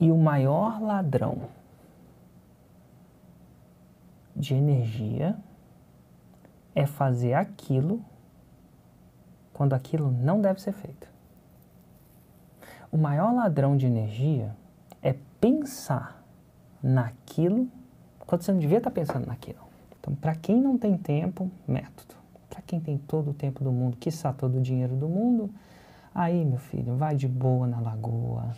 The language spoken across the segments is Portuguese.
E o maior ladrão de energia é fazer aquilo quando aquilo não deve ser feito. O maior ladrão de energia é pensar naquilo quando você não devia estar pensando naquilo. Então, para quem não tem tempo, método. Para quem tem todo o tempo do mundo, quiçá todo o dinheiro do mundo, aí, meu filho, vai de boa na lagoa.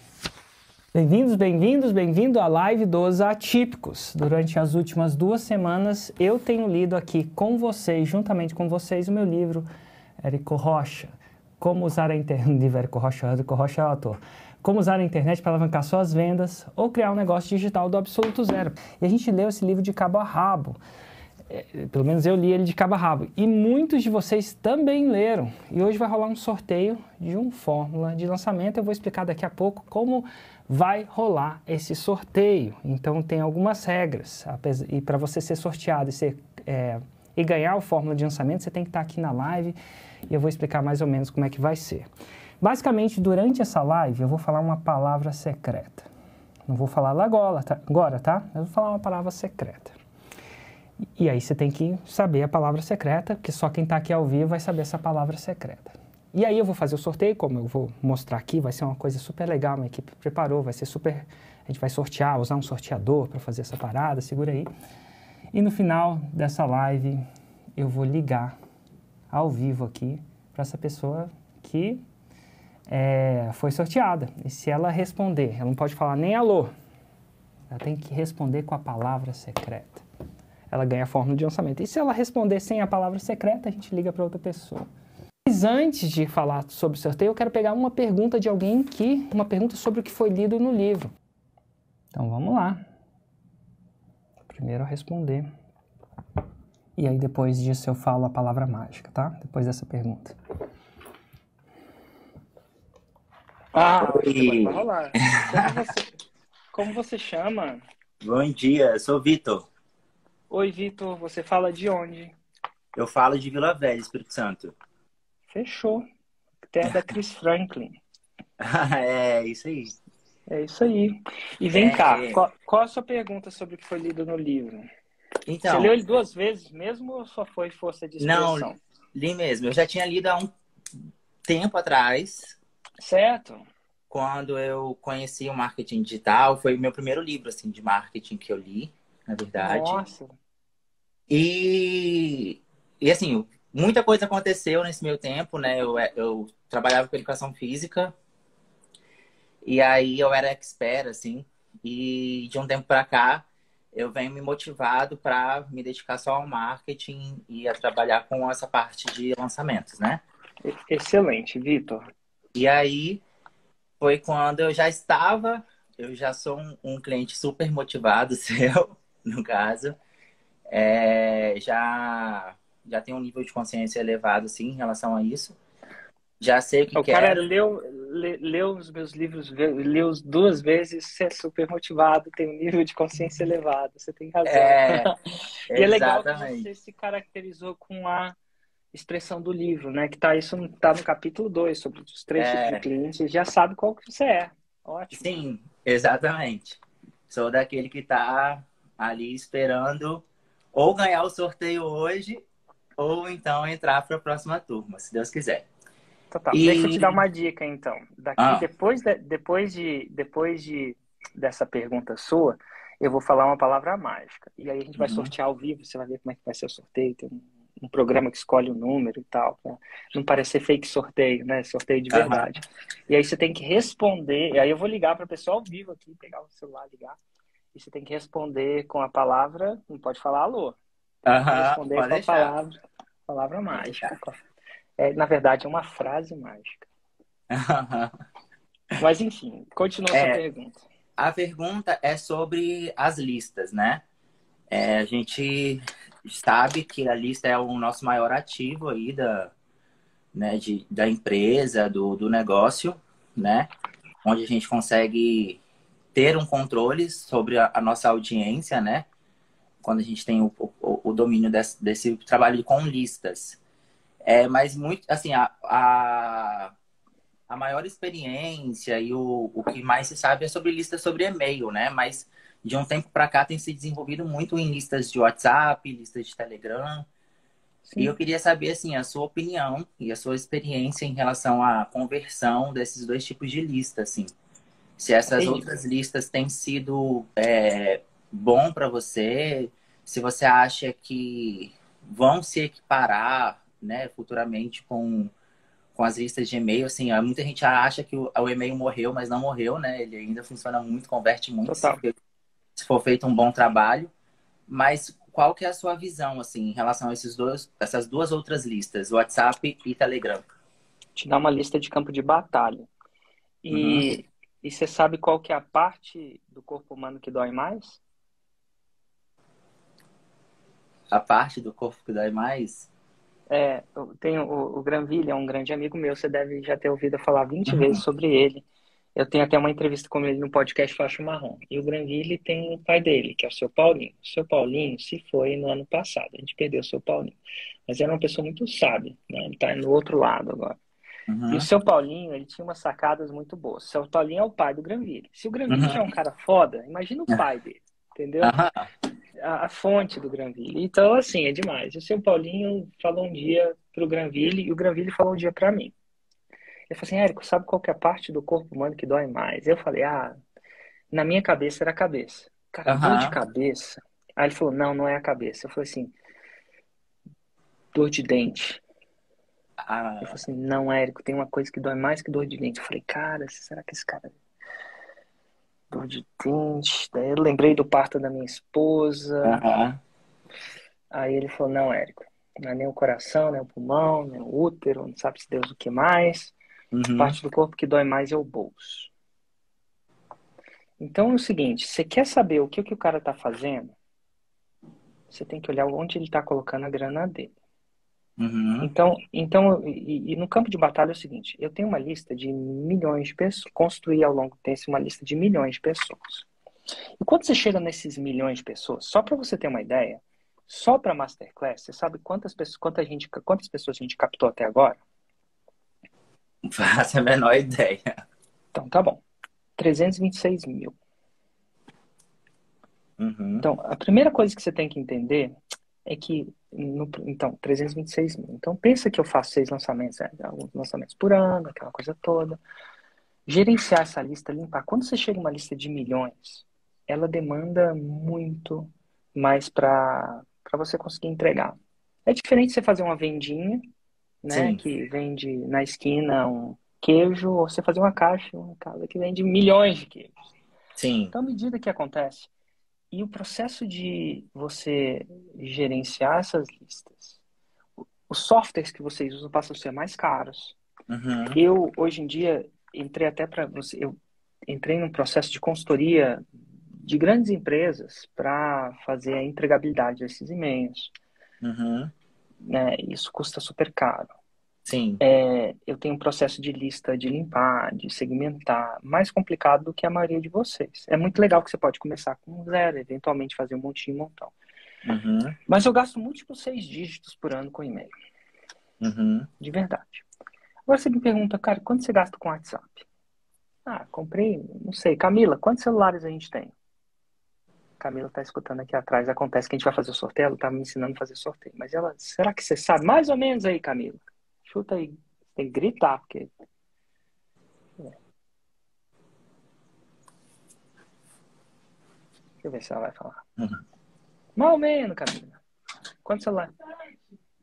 Bem-vindos, bem-vindos, bem-vindo à live dos atípicos. Durante as últimas duas semanas, eu tenho lido aqui com vocês, juntamente com vocês, o meu livro Érico Rocha, Como usar a internet. Livro Érico Rocha, Érico Rocha é o autor. Como usar a internet para alavancar suas vendas ou criar um negócio digital do absoluto zero. E a gente leu esse livro de cabo a rabo. É, pelo menos eu li ele de cabo a rabo. E muitos de vocês também leram. E hoje vai rolar um sorteio de um fórmula de lançamento. Eu vou explicar daqui a pouco como vai rolar esse sorteio. Então tem algumas regras. E para você ser sorteado e, ser, é, e ganhar o fórmula de lançamento, você tem que estar aqui na live e eu vou explicar mais ou menos como é que vai ser. Basicamente, durante essa live, eu vou falar uma palavra secreta. Não vou falar lá agora, tá? Agora, tá? Eu vou falar uma palavra secreta. E aí você tem que saber a palavra secreta, porque só quem está aqui ao vivo vai saber essa palavra secreta. E aí eu vou fazer o sorteio, como eu vou mostrar aqui, vai ser uma coisa super legal, minha equipe preparou, vai ser super... A gente vai sortear, usar um sorteador para fazer essa parada, segura aí. E no final dessa live, eu vou ligar ao vivo aqui para essa pessoa que é, foi sorteada. E se ela responder, ela não pode falar nem alô, ela tem que responder com a palavra secreta. Ela ganha a fórmula de lançamento. E se ela responder sem a palavra secreta, a gente liga para outra pessoa. Mas antes de falar sobre o sorteio, eu quero pegar uma pergunta de alguém que. uma pergunta sobre o que foi lido no livro. Então vamos lá. Primeiro a responder. E aí depois disso eu falo a palavra mágica, tá? Depois dessa pergunta. Ah, Oi. vai rolar. Como você, como você chama? Bom dia, eu sou Vitor. Oi, Vitor, você fala de onde? Eu falo de Vila Velha, Espírito Santo. Fechou. Terra da Chris Franklin. é, isso aí. É isso aí. E vem é... cá, qual, qual, a sua pergunta sobre o que foi lido no livro? Então, Você leu ele duas vezes mesmo ou só foi força de expressão? Não, li mesmo. Eu já tinha lido há um tempo atrás, Certo. Quando eu conheci o marketing digital, foi o meu primeiro livro assim de marketing que eu li, na verdade. Nossa. E e assim, muita coisa aconteceu nesse meu tempo, né? Eu, eu trabalhava com educação física e aí eu era expert, assim, e de um tempo para cá eu venho me motivado para me dedicar só ao marketing e a trabalhar com essa parte de lançamentos, né? Excelente, Vitor. E aí foi quando eu já estava, eu já sou um, um cliente super motivado seu, no caso. É, já, já tenho um nível de consciência elevado, sim, em relação a isso. Já sei o que o quero. O cara leu, leu os meus livros, leu duas vezes, você é super motivado, tem um nível de consciência elevado, você tem razão. É, e é legal que você se caracterizou com a expressão do livro, né? Que tá, isso tá no capítulo 2, sobre os três é... tipos de clientes, já sabe qual que você é. Ótimo. Sim, exatamente. Sou daquele que tá ali esperando ou ganhar o sorteio hoje, ou então entrar para a próxima turma, se Deus quiser. Total. E... Deixa eu te dar uma dica, então. Daqui, ah. depois, de, depois, de, depois de, dessa pergunta sua, eu vou falar uma palavra mágica. E aí a gente vai uhum. sortear ao vivo, você vai ver como é que vai ser o sorteio. Tem um um programa que escolhe o número e tal, pra não parecer fake sorteio, né? Sorteio de verdade. Uhum. E aí você tem que responder, e aí eu vou ligar para a pessoa ao vivo aqui, pegar o celular, ligar, e você tem que responder com a palavra, não pode falar alô. Uhum, responder com deixar. a palavra, palavra mágica. É, na verdade, é uma frase mágica. Mas enfim, continua é, a pergunta. A pergunta é sobre as listas, né? É, a gente sabe que a lista é o nosso maior ativo aí da, né, de, da empresa, do, do negócio, né? Onde a gente consegue ter um controle sobre a, a nossa audiência, né? Quando a gente tem o, o, o domínio desse, desse, trabalho com listas. É, mas muito, assim, a, a, a maior experiência e o, o que mais se sabe é sobre listas sobre e-mail, né? Mas de um tempo para cá tem se desenvolvido muito em listas de WhatsApp, listas de Telegram. Sim. E eu queria saber, assim, a sua opinião e a sua experiência em relação à conversão desses dois tipos de lista, assim. Se essas outras listas têm sido é, bom para você, se você acha que vão se equiparar, né, futuramente com, com as listas de e-mail, assim, muita gente acha que o, o e-mail morreu, mas não morreu, né? Ele ainda funciona muito, converte muito. Se, se for feito um bom trabalho. Mas qual que é a sua visão, assim, em relação a esses dois, essas duas outras listas, WhatsApp e Telegram? Te dá uma lista de campo de batalha. E, uhum. e você sabe qual que é a parte do corpo humano que dói mais? A parte do corpo que dói mais? É, tem o, o Granville, é um grande amigo meu, você deve já ter ouvido falar 20 uhum. vezes sobre ele. Eu tenho até uma entrevista com ele no podcast Faixa Marrom. E o Granville tem o pai dele, que é o seu Paulinho. O seu Paulinho se foi no ano passado. A gente perdeu o seu Paulinho. Mas era uma pessoa muito sábia, né? Ele está no outro lado agora. Uhum. E o seu Paulinho, ele tinha umas sacadas muito boas. O seu Paulinho é o pai do Granville. Se o Granville uhum. é um cara foda, imagina o pai dele, entendeu? Uhum. A, a, fonte do Granville. Então, assim, é demais. O seu Paulinho falou um dia pro Granville e o Granville falou um dia para mim. Ele falou assim, Érico, sabe qual que é a parte do corpo humano que dói mais? Eu falei, ah, na minha cabeça era a cabeça. Cara, uhum. dor de cabeça. Aí ele falou, não, não é a cabeça. Eu falei assim, dor de dente. Ah. Ele falou assim, não, Érico, tem uma coisa que dói mais que dor de dente. Eu falei, cara, será que esse cara... Dor de dente... Daí eu lembrei do parto da minha esposa. Uhum. Aí ele falou, não, Érico, não é nem o coração, nem o pulmão, nem o útero, não sabe se Deus o que mais. Uhum. Parte do corpo que dói mais é o bolso. Então é o seguinte, você quer saber o que, o que o cara está fazendo? Você tem que olhar onde ele está colocando a grana dele. Uhum. Então, então e, e, no campo de batalha é o seguinte: eu tenho uma lista de milhões de pessoas, construí ao longo do tempo uma lista de milhões de pessoas. E quando você chega nesses milhões de pessoas, só para você ter uma ideia, só para Masterclass, você sabe quantas pessoas, quantas, gente, quantas pessoas a gente captou até agora? Não faço a menor ideia. Então, tá bom. 326 mil. Uhum. Então, a primeira coisa que você tem que entender é que, no, então, 326 mil. Então, pensa que eu faço seis lançamentos, né? alguns lançamentos por ano, aquela coisa toda. Gerenciar essa lista, limpar. Quando você chega uma lista de milhões, ela demanda muito mais para você conseguir entregar. É diferente você fazer uma vendinha né? Sim. Que vende na esquina um queijo, ou você fazer uma caixa, uma casa que vende milhões de queijos. Sim. Então, à medida que acontece, e o processo de você gerenciar essas listas, os softwares que vocês usam passam a ser mais caros. Uhum. Eu, hoje em dia, entrei até para você, eu entrei num processo de consultoria de grandes empresas para fazer a entregabilidade desses e-mails. Uhum né? Isso custa super caro. Sim. É, eu tenho um processo de lista de limpar, de segmentar, mais complicado do que a maioria de vocês. É muito legal que você pode começar com zero, eventualmente fazer um montinho, um montão. Uhum. Mas eu gasto múltiplos seis dígitos por ano com e-mail. Uhum. De verdade. Agora você me pergunta, cara, quanto você gasta com WhatsApp? Ah, comprei, não sei. Camila, quantos celulares a gente tem? Camila está escutando aqui atrás. Acontece que a gente vai fazer o sorteio, ela está me ensinando a fazer sorteio. Mas ela, será que você sabe mais ou menos aí, Camila? Chuta aí. Tem que gritar, porque. É. Deixa eu ver se ela vai falar. Uhum. Mais ou menos, Camila. Quantos celulares?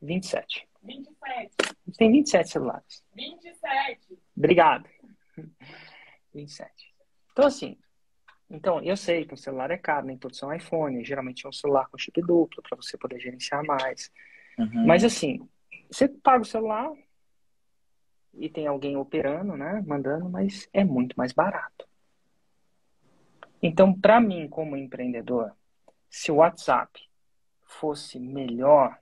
27. 27. Tem 27 celulares. 27. Obrigado. 27. Então, assim, então, eu sei que o celular é caro, nem todos são iPhone, geralmente é um celular com chip duplo para você poder gerenciar mais. Uhum. Mas assim, você paga o celular e tem alguém operando, né, mandando, mas é muito mais barato. Então, para mim, como empreendedor, se o WhatsApp fosse melhor,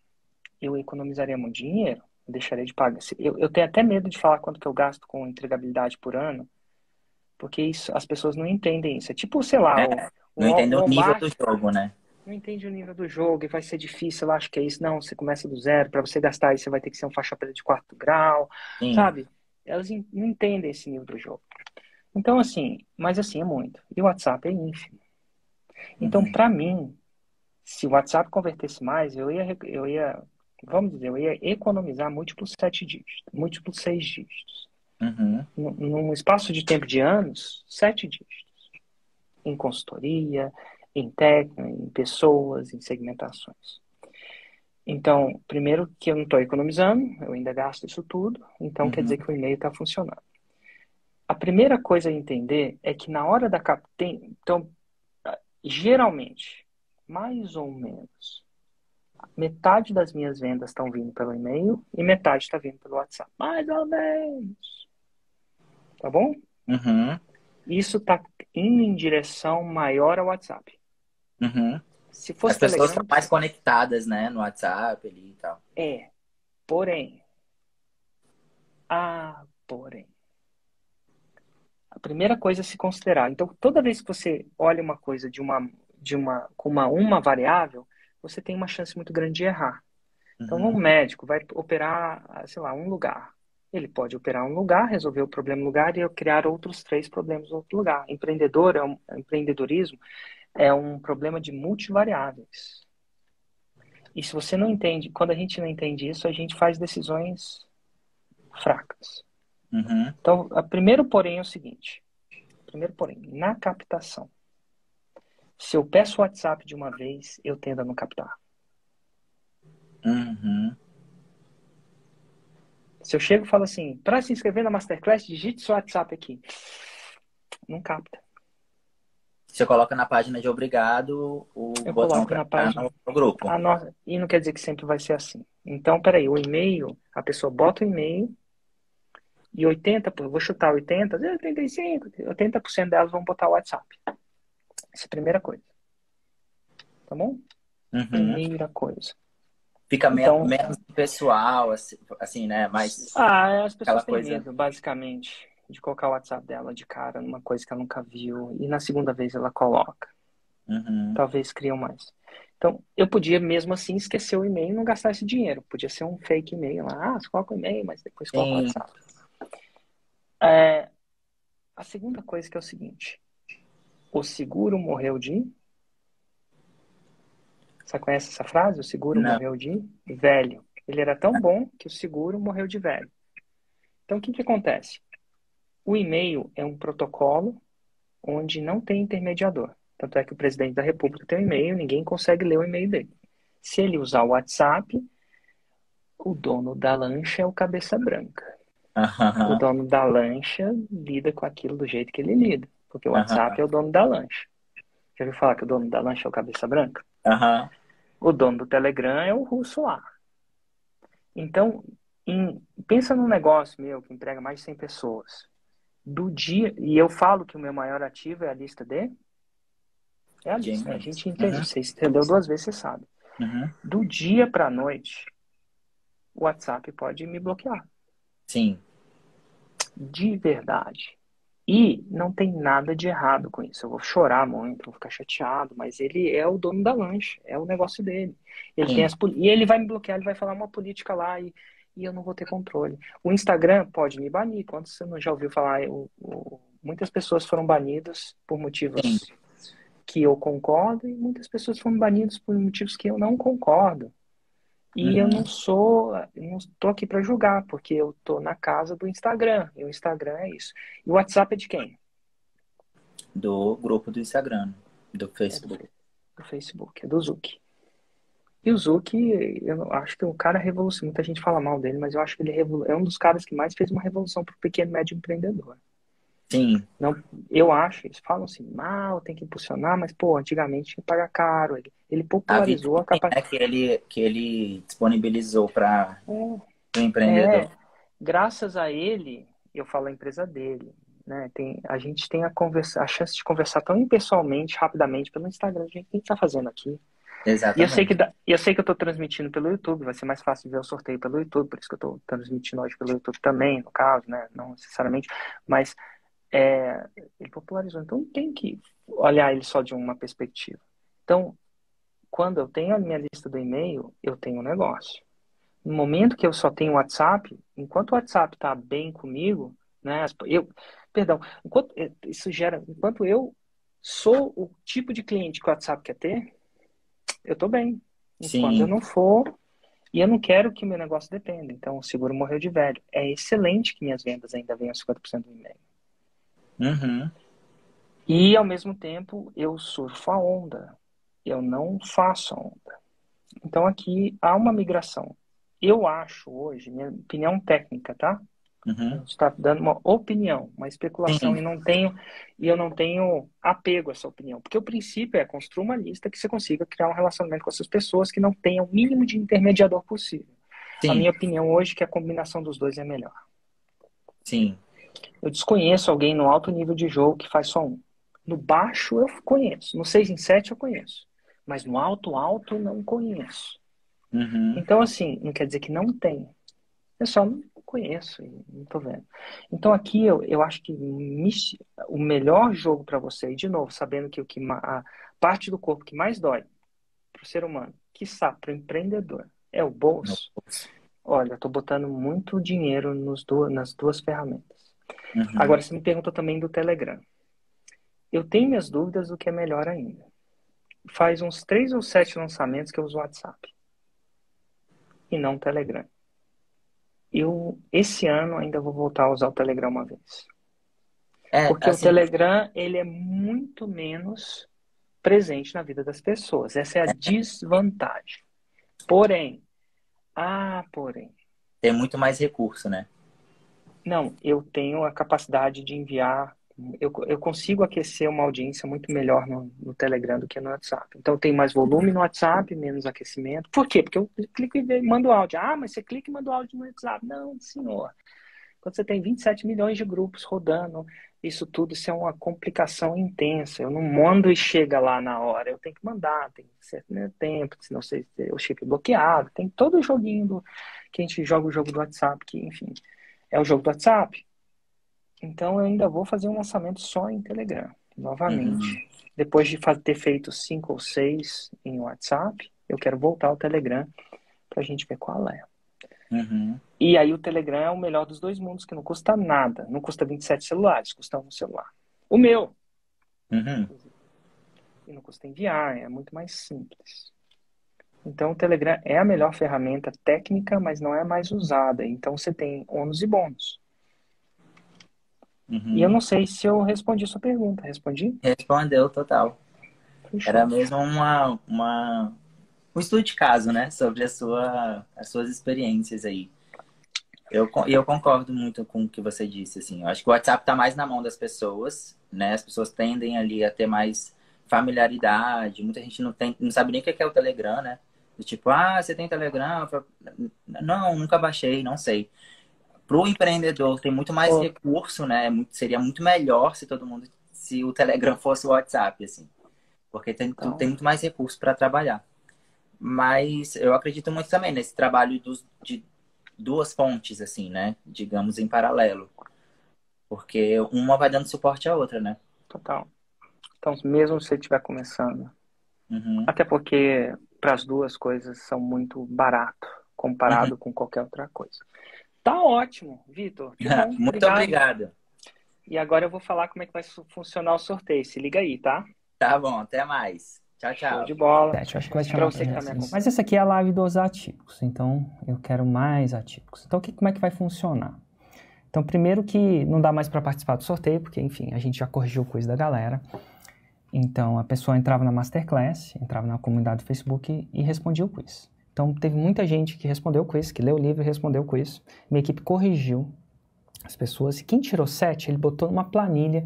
eu economizaria muito dinheiro, eu deixaria de pagar. Eu, eu tenho até medo de falar quanto que eu gasto com entregabilidade por ano, porque isso, as pessoas não entendem isso. É tipo, sei lá. É, o, não entende o, nível do jogo, né? Não entende o nível do jogo e vai ser difícil, eu acho que é isso. Não, você começa do zero, para você gastar isso, você vai ter que ser um faixa preta de quarto grau, Sim. sabe? elas não entendem esse nível do jogo. Então, assim, mas assim, é muito. E o WhatsApp é ínfimo. Então, uhum. para mim, se o WhatsApp convertesse mais, eu ia, eu ia, vamos dizer, eu ia economizar múltiplos sete dígitos, múltiplos seis dígitos. Uhum. Num espaço de tempo de anos, sete dígitos. Em consultoria, em técnica, em pessoas, em segmentações. Então, primeiro que eu não estou economizando, eu ainda gasto isso tudo, então uhum. quer dizer que o e-mail está funcionando. A primeira coisa a entender é que na hora da cap... Tem... Então, geralmente, mais ou menos, metade das minhas vendas estão vindo pelo e-mail e metade está vindo pelo WhatsApp. Mais ou menos. Tá bom? Uhum. Isso está indo em direção maior ao WhatsApp. Uhum. Se fosse As pessoas Telegram, estão mais conectadas, né, no WhatsApp ali e tal. É. Porém. Ah, porém. A primeira coisa a se considerar. Então, toda vez que você olha uma coisa de uma, de uma, com uma, uma variável, você tem uma chance muito grande de errar. Então, uhum. um médico vai operar, sei lá, um lugar. Ele pode operar um lugar, resolver o problema no lugar e criar outros três problemas no outro lugar. Empreendedor é um, empreendedorismo é um problema de multivariáveis. E se você não entende, quando a gente não entende isso, a gente faz decisões fracas. Uhum. Então, a primeiro porém é o seguinte: primeiro porém, na captação. Se eu peço o WhatsApp de uma vez, eu tendo a não captar. Uhum. Se eu chego e falo assim, para se inscrever na Masterclass, digite seu WhatsApp aqui. Não capta. Você coloca na página de obrigado o eu botão na página no grupo. Nossa, e não quer dizer que sempre vai ser assim. Então, peraí, o e-mail, a pessoa bota o e-mail e 80, vou chutar 80, 85, 80% delas vão botar o WhatsApp. Essa é a primeira coisa. Tá bom? Uhum. Primeira coisa. Fica então, menos pessoal, assim, assim, né? Mas. Ah, as pessoas têm coisa... medo, basicamente de colocar o WhatsApp dela de cara numa coisa que ela nunca viu e na segunda vez ela coloca. Uhum. Talvez criam mais. Então, eu podia mesmo assim esquecer o e-mail e não gastar esse dinheiro. Podia ser um fake e-mail lá. Ah, você coloca o e-mail, mas depois coloca o WhatsApp. É, a segunda coisa que é o seguinte. O seguro morreu de... Você conhece essa frase? O seguro não. morreu de velho. Ele era tão bom que o seguro morreu de velho. Então, o que, que acontece? O e-mail é um protocolo onde não tem intermediador. Tanto é que o presidente da República tem um e-mail, ninguém consegue ler o e-mail dele. Se ele usar o WhatsApp, o dono da lancha é o cabeça branca. Uhum. O dono da lancha lida com aquilo do jeito que ele lida. Porque o WhatsApp uhum. é o dono da lancha. Já ouviu falar que o dono da lancha é o cabeça branca? Uhum. O dono do Telegram é o russo lá. Então, em, pensa num negócio meu que emprega mais de 100 pessoas do dia. E eu falo que o meu maior ativo é a lista de. É a lista. A gente entende. Uhum. Você entendeu duas vezes, você sabe. Uhum. Do dia para noite, o WhatsApp pode me bloquear. Sim. De verdade. E não tem nada de errado com isso. Eu vou chorar muito, vou ficar chateado, mas ele é o dono da lancha, é o negócio dele. Ele tem as, e ele vai me bloquear, ele vai falar uma política lá e e eu não vou ter controle. O Instagram pode me banir. Quando você não já ouviu falar, eu, eu, muitas pessoas foram banidas por motivos Sim. que eu concordo e muitas pessoas foram banidas por motivos que eu não concordo. E uhum. eu não sou, não estou aqui para julgar, porque eu estou na casa do Instagram. E o Instagram é isso. E o WhatsApp é de quem? Do grupo do Instagram, do Facebook. É do, do Facebook, é do Zuki. E o Zuki, eu acho que o cara revolucionou. Muita gente fala mal dele, mas eu acho que ele é um dos caras que mais fez uma revolução para o pequeno e médio empreendedor. Sim. Não, eu acho, eles falam assim, mal, tem que impulsionar, mas, pô, antigamente tinha que pagar caro. Ele, ele popularizou a, a capacidade. É que ele, que ele disponibilizou para é, o empreendedor. É, graças a ele, eu falo a empresa dele, né? Tem, a gente tem a, conversa, a chance de conversar tão impessoalmente, rapidamente, pelo Instagram, a gente, o que a gente está fazendo aqui. Exatamente. E eu sei que, eu sei que eu estou transmitindo pelo YouTube, vai ser mais fácil ver o sorteio pelo YouTube, por isso que eu estou transmitindo hoje pelo YouTube também, no caso, né? Não necessariamente, mas é, ele popularizou. Então tem que olhar ele só de uma perspectiva. Então, quando eu tenho a minha lista do e-mail, eu tenho um negócio. No momento que eu só tenho WhatsApp, enquanto o WhatsApp está bem comigo, né? Eu, perdão, enquanto é, isso gera, enquanto eu sou o tipo de cliente que o WhatsApp quer ter, eu estou bem. Enquanto Sim. eu não for, e eu não quero que meu negócio dependa. Então, o seguro morreu de velho. É excelente que minhas vendas ainda venham 50% do e-mail. Uhum. E, ao mesmo tempo, eu surfo a onda. Eu não faço a onda. Então, aqui há uma migração. Eu acho hoje, minha opinião técnica, tá? Uhum. está dando uma opinião, uma especulação Sim. e não tenho e eu não tenho apego a essa opinião, porque o princípio é construir uma lista que você consiga criar um relacionamento com essas pessoas que não tenham o mínimo de intermediador possível. Sim. A minha opinião hoje é que a combinação dos dois é melhor. Sim. Eu desconheço alguém no alto nível de jogo que faz só um. No baixo eu conheço, no 6 em 7 eu conheço, mas no alto alto não conheço. Uhum. Então assim, não quer dizer que não tem. Eu só não conheço e não tô vendo. Então aqui eu, eu acho que o melhor jogo para você, e de novo, sabendo que o que a parte do corpo que mais dói para o ser humano, que para o empreendedor, é o bolso. Olha, eu tô botando muito dinheiro nos do, nas duas ferramentas. Uhum. Agora, você me pergunta também do Telegram. Eu tenho minhas dúvidas do que é melhor ainda. Faz uns três ou sete lançamentos que eu uso o WhatsApp. E não o Telegram eu esse ano ainda vou voltar a usar o Telegram uma vez. É, Porque assim, o Telegram ele é muito menos presente na vida das pessoas. Essa é a é. desvantagem. Porém, ah, porém. Tem muito mais recurso, né? Não, eu tenho a capacidade de enviar eu, eu consigo aquecer uma audiência muito melhor no, no, Telegram do que no WhatsApp. Então tem mais volume no WhatsApp, menos aquecimento. Por quê? Porque eu clico e mando áudio. Ah, mas você clica e manda áudio no WhatsApp. Não, senhor. Quando você tem 27 milhões de grupos rodando, isso tudo isso é uma complicação intensa. Eu não mando e chega lá na hora. Eu tenho que mandar, tem certo né, tempo, senão você, o chip bloqueado. Tem todo o joguinho do, que a gente joga o jogo do WhatsApp, que, enfim, é o jogo do WhatsApp. Então eu ainda vou fazer um lançamento só em Telegram, novamente. Uhum. Depois de ter feito cinco ou seis em WhatsApp, eu quero voltar ao Telegram para a gente ver qual é. Uhum. E aí o Telegram é o melhor dos dois mundos, que não custa nada. Não custa 27 celulares, custa um celular. O meu. Uhum. E não custa enviar, é muito mais simples. Então o Telegram é a melhor ferramenta técnica, mas não é mais usada. Então você tem ônus e bônus. Uhum. E eu não sei se eu respondi a sua pergunta. Respondi? Respondeu total. Era mesmo uma, uma, um estudo de caso, né? Sobre a sua, as suas experiências aí. Eu, eu concordo muito com o que você disse, assim. Eu acho que o WhatsApp está mais na mão das pessoas, né? As pessoas tendem ali a ter mais familiaridade. Muita gente não, tem, não sabe nem o que é o Telegram, né? Tipo, ah, você tem Telegram? Não, nunca baixei, não sei para o empreendedor tem muito mais oh. recurso, né? É seria muito melhor se todo mundo, se o Telegram fosse o WhatsApp, assim, porque tem, então... tem muito mais recurso para trabalhar. Mas eu acredito muito também nesse trabalho dos, de duas fontes, assim, né? Digamos em paralelo, porque uma vai dando suporte à outra, né? Total. Então, mesmo se você estiver começando, uhum. até porque para as duas coisas são muito barato comparado uhum. com qualquer outra coisa. Tá ótimo, Vitor. Muito obrigado. obrigado. E agora eu vou falar como é que vai funcionar o sorteio. Se liga aí, tá? Tá bom, até mais. Tchau, tchau. Show de bola. É, acho que vai chamar você que tá Mas essa aqui é a live dos atípicos, então eu quero mais atípicos. Então, que, como é que vai funcionar? Então, primeiro que não dá mais para participar do sorteio, porque, enfim, a gente já corrigiu o quiz da galera. Então, a pessoa entrava na Masterclass, entrava na comunidade do Facebook e respondia o quiz. Então, teve muita gente que respondeu o quiz, que leu o livro e respondeu o quiz. Minha equipe corrigiu as pessoas. E quem tirou 7, ele botou numa planilha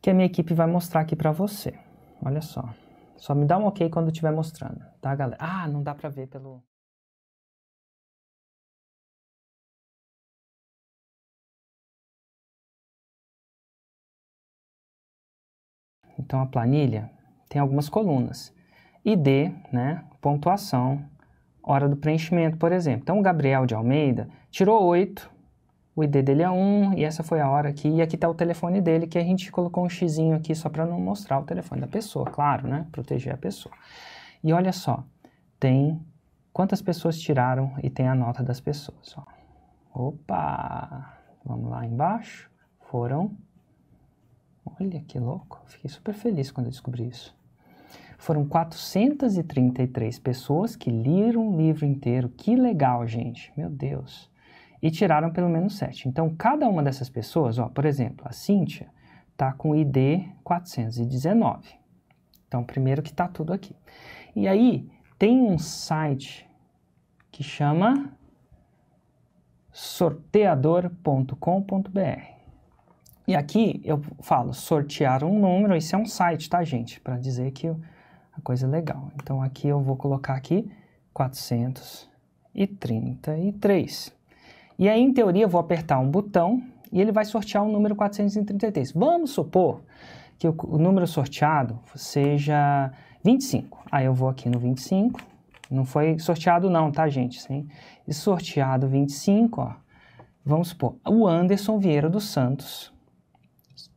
que a minha equipe vai mostrar aqui para você. Olha só. Só me dá um ok quando estiver mostrando, tá, galera? Ah, não dá para ver pelo... Então, a planilha tem algumas colunas. ID, né, pontuação, hora do preenchimento, por exemplo. Então, o Gabriel de Almeida tirou 8, o ID dele é 1, e essa foi a hora aqui. E aqui está o telefone dele, que a gente colocou um xizinho aqui só para não mostrar o telefone da pessoa, claro, né? Proteger a pessoa. E olha só, tem quantas pessoas tiraram e tem a nota das pessoas. Ó. Opa! Vamos lá embaixo. Foram. Olha que louco. Fiquei super feliz quando eu descobri isso. Foram 433 pessoas que leram o livro inteiro. Que legal, gente. Meu Deus. E tiraram pelo menos 7. Então, cada uma dessas pessoas, ó, por exemplo, a Cíntia está com ID 419. Então, primeiro que está tudo aqui. E aí, tem um site que chama sorteador.com.br. E aqui eu falo sortear um número, isso é um site, tá, gente? Para dizer que coisa legal. Então aqui eu vou colocar aqui 433. E aí, em teoria, eu vou apertar um botão e ele vai sortear o número 433. Vamos supor que o, o número sorteado seja 25. Aí eu vou aqui no 25. Não foi sorteado não, tá, gente? Sim. E sorteado 25, ó. Vamos supor, o Anderson Vieira dos Santos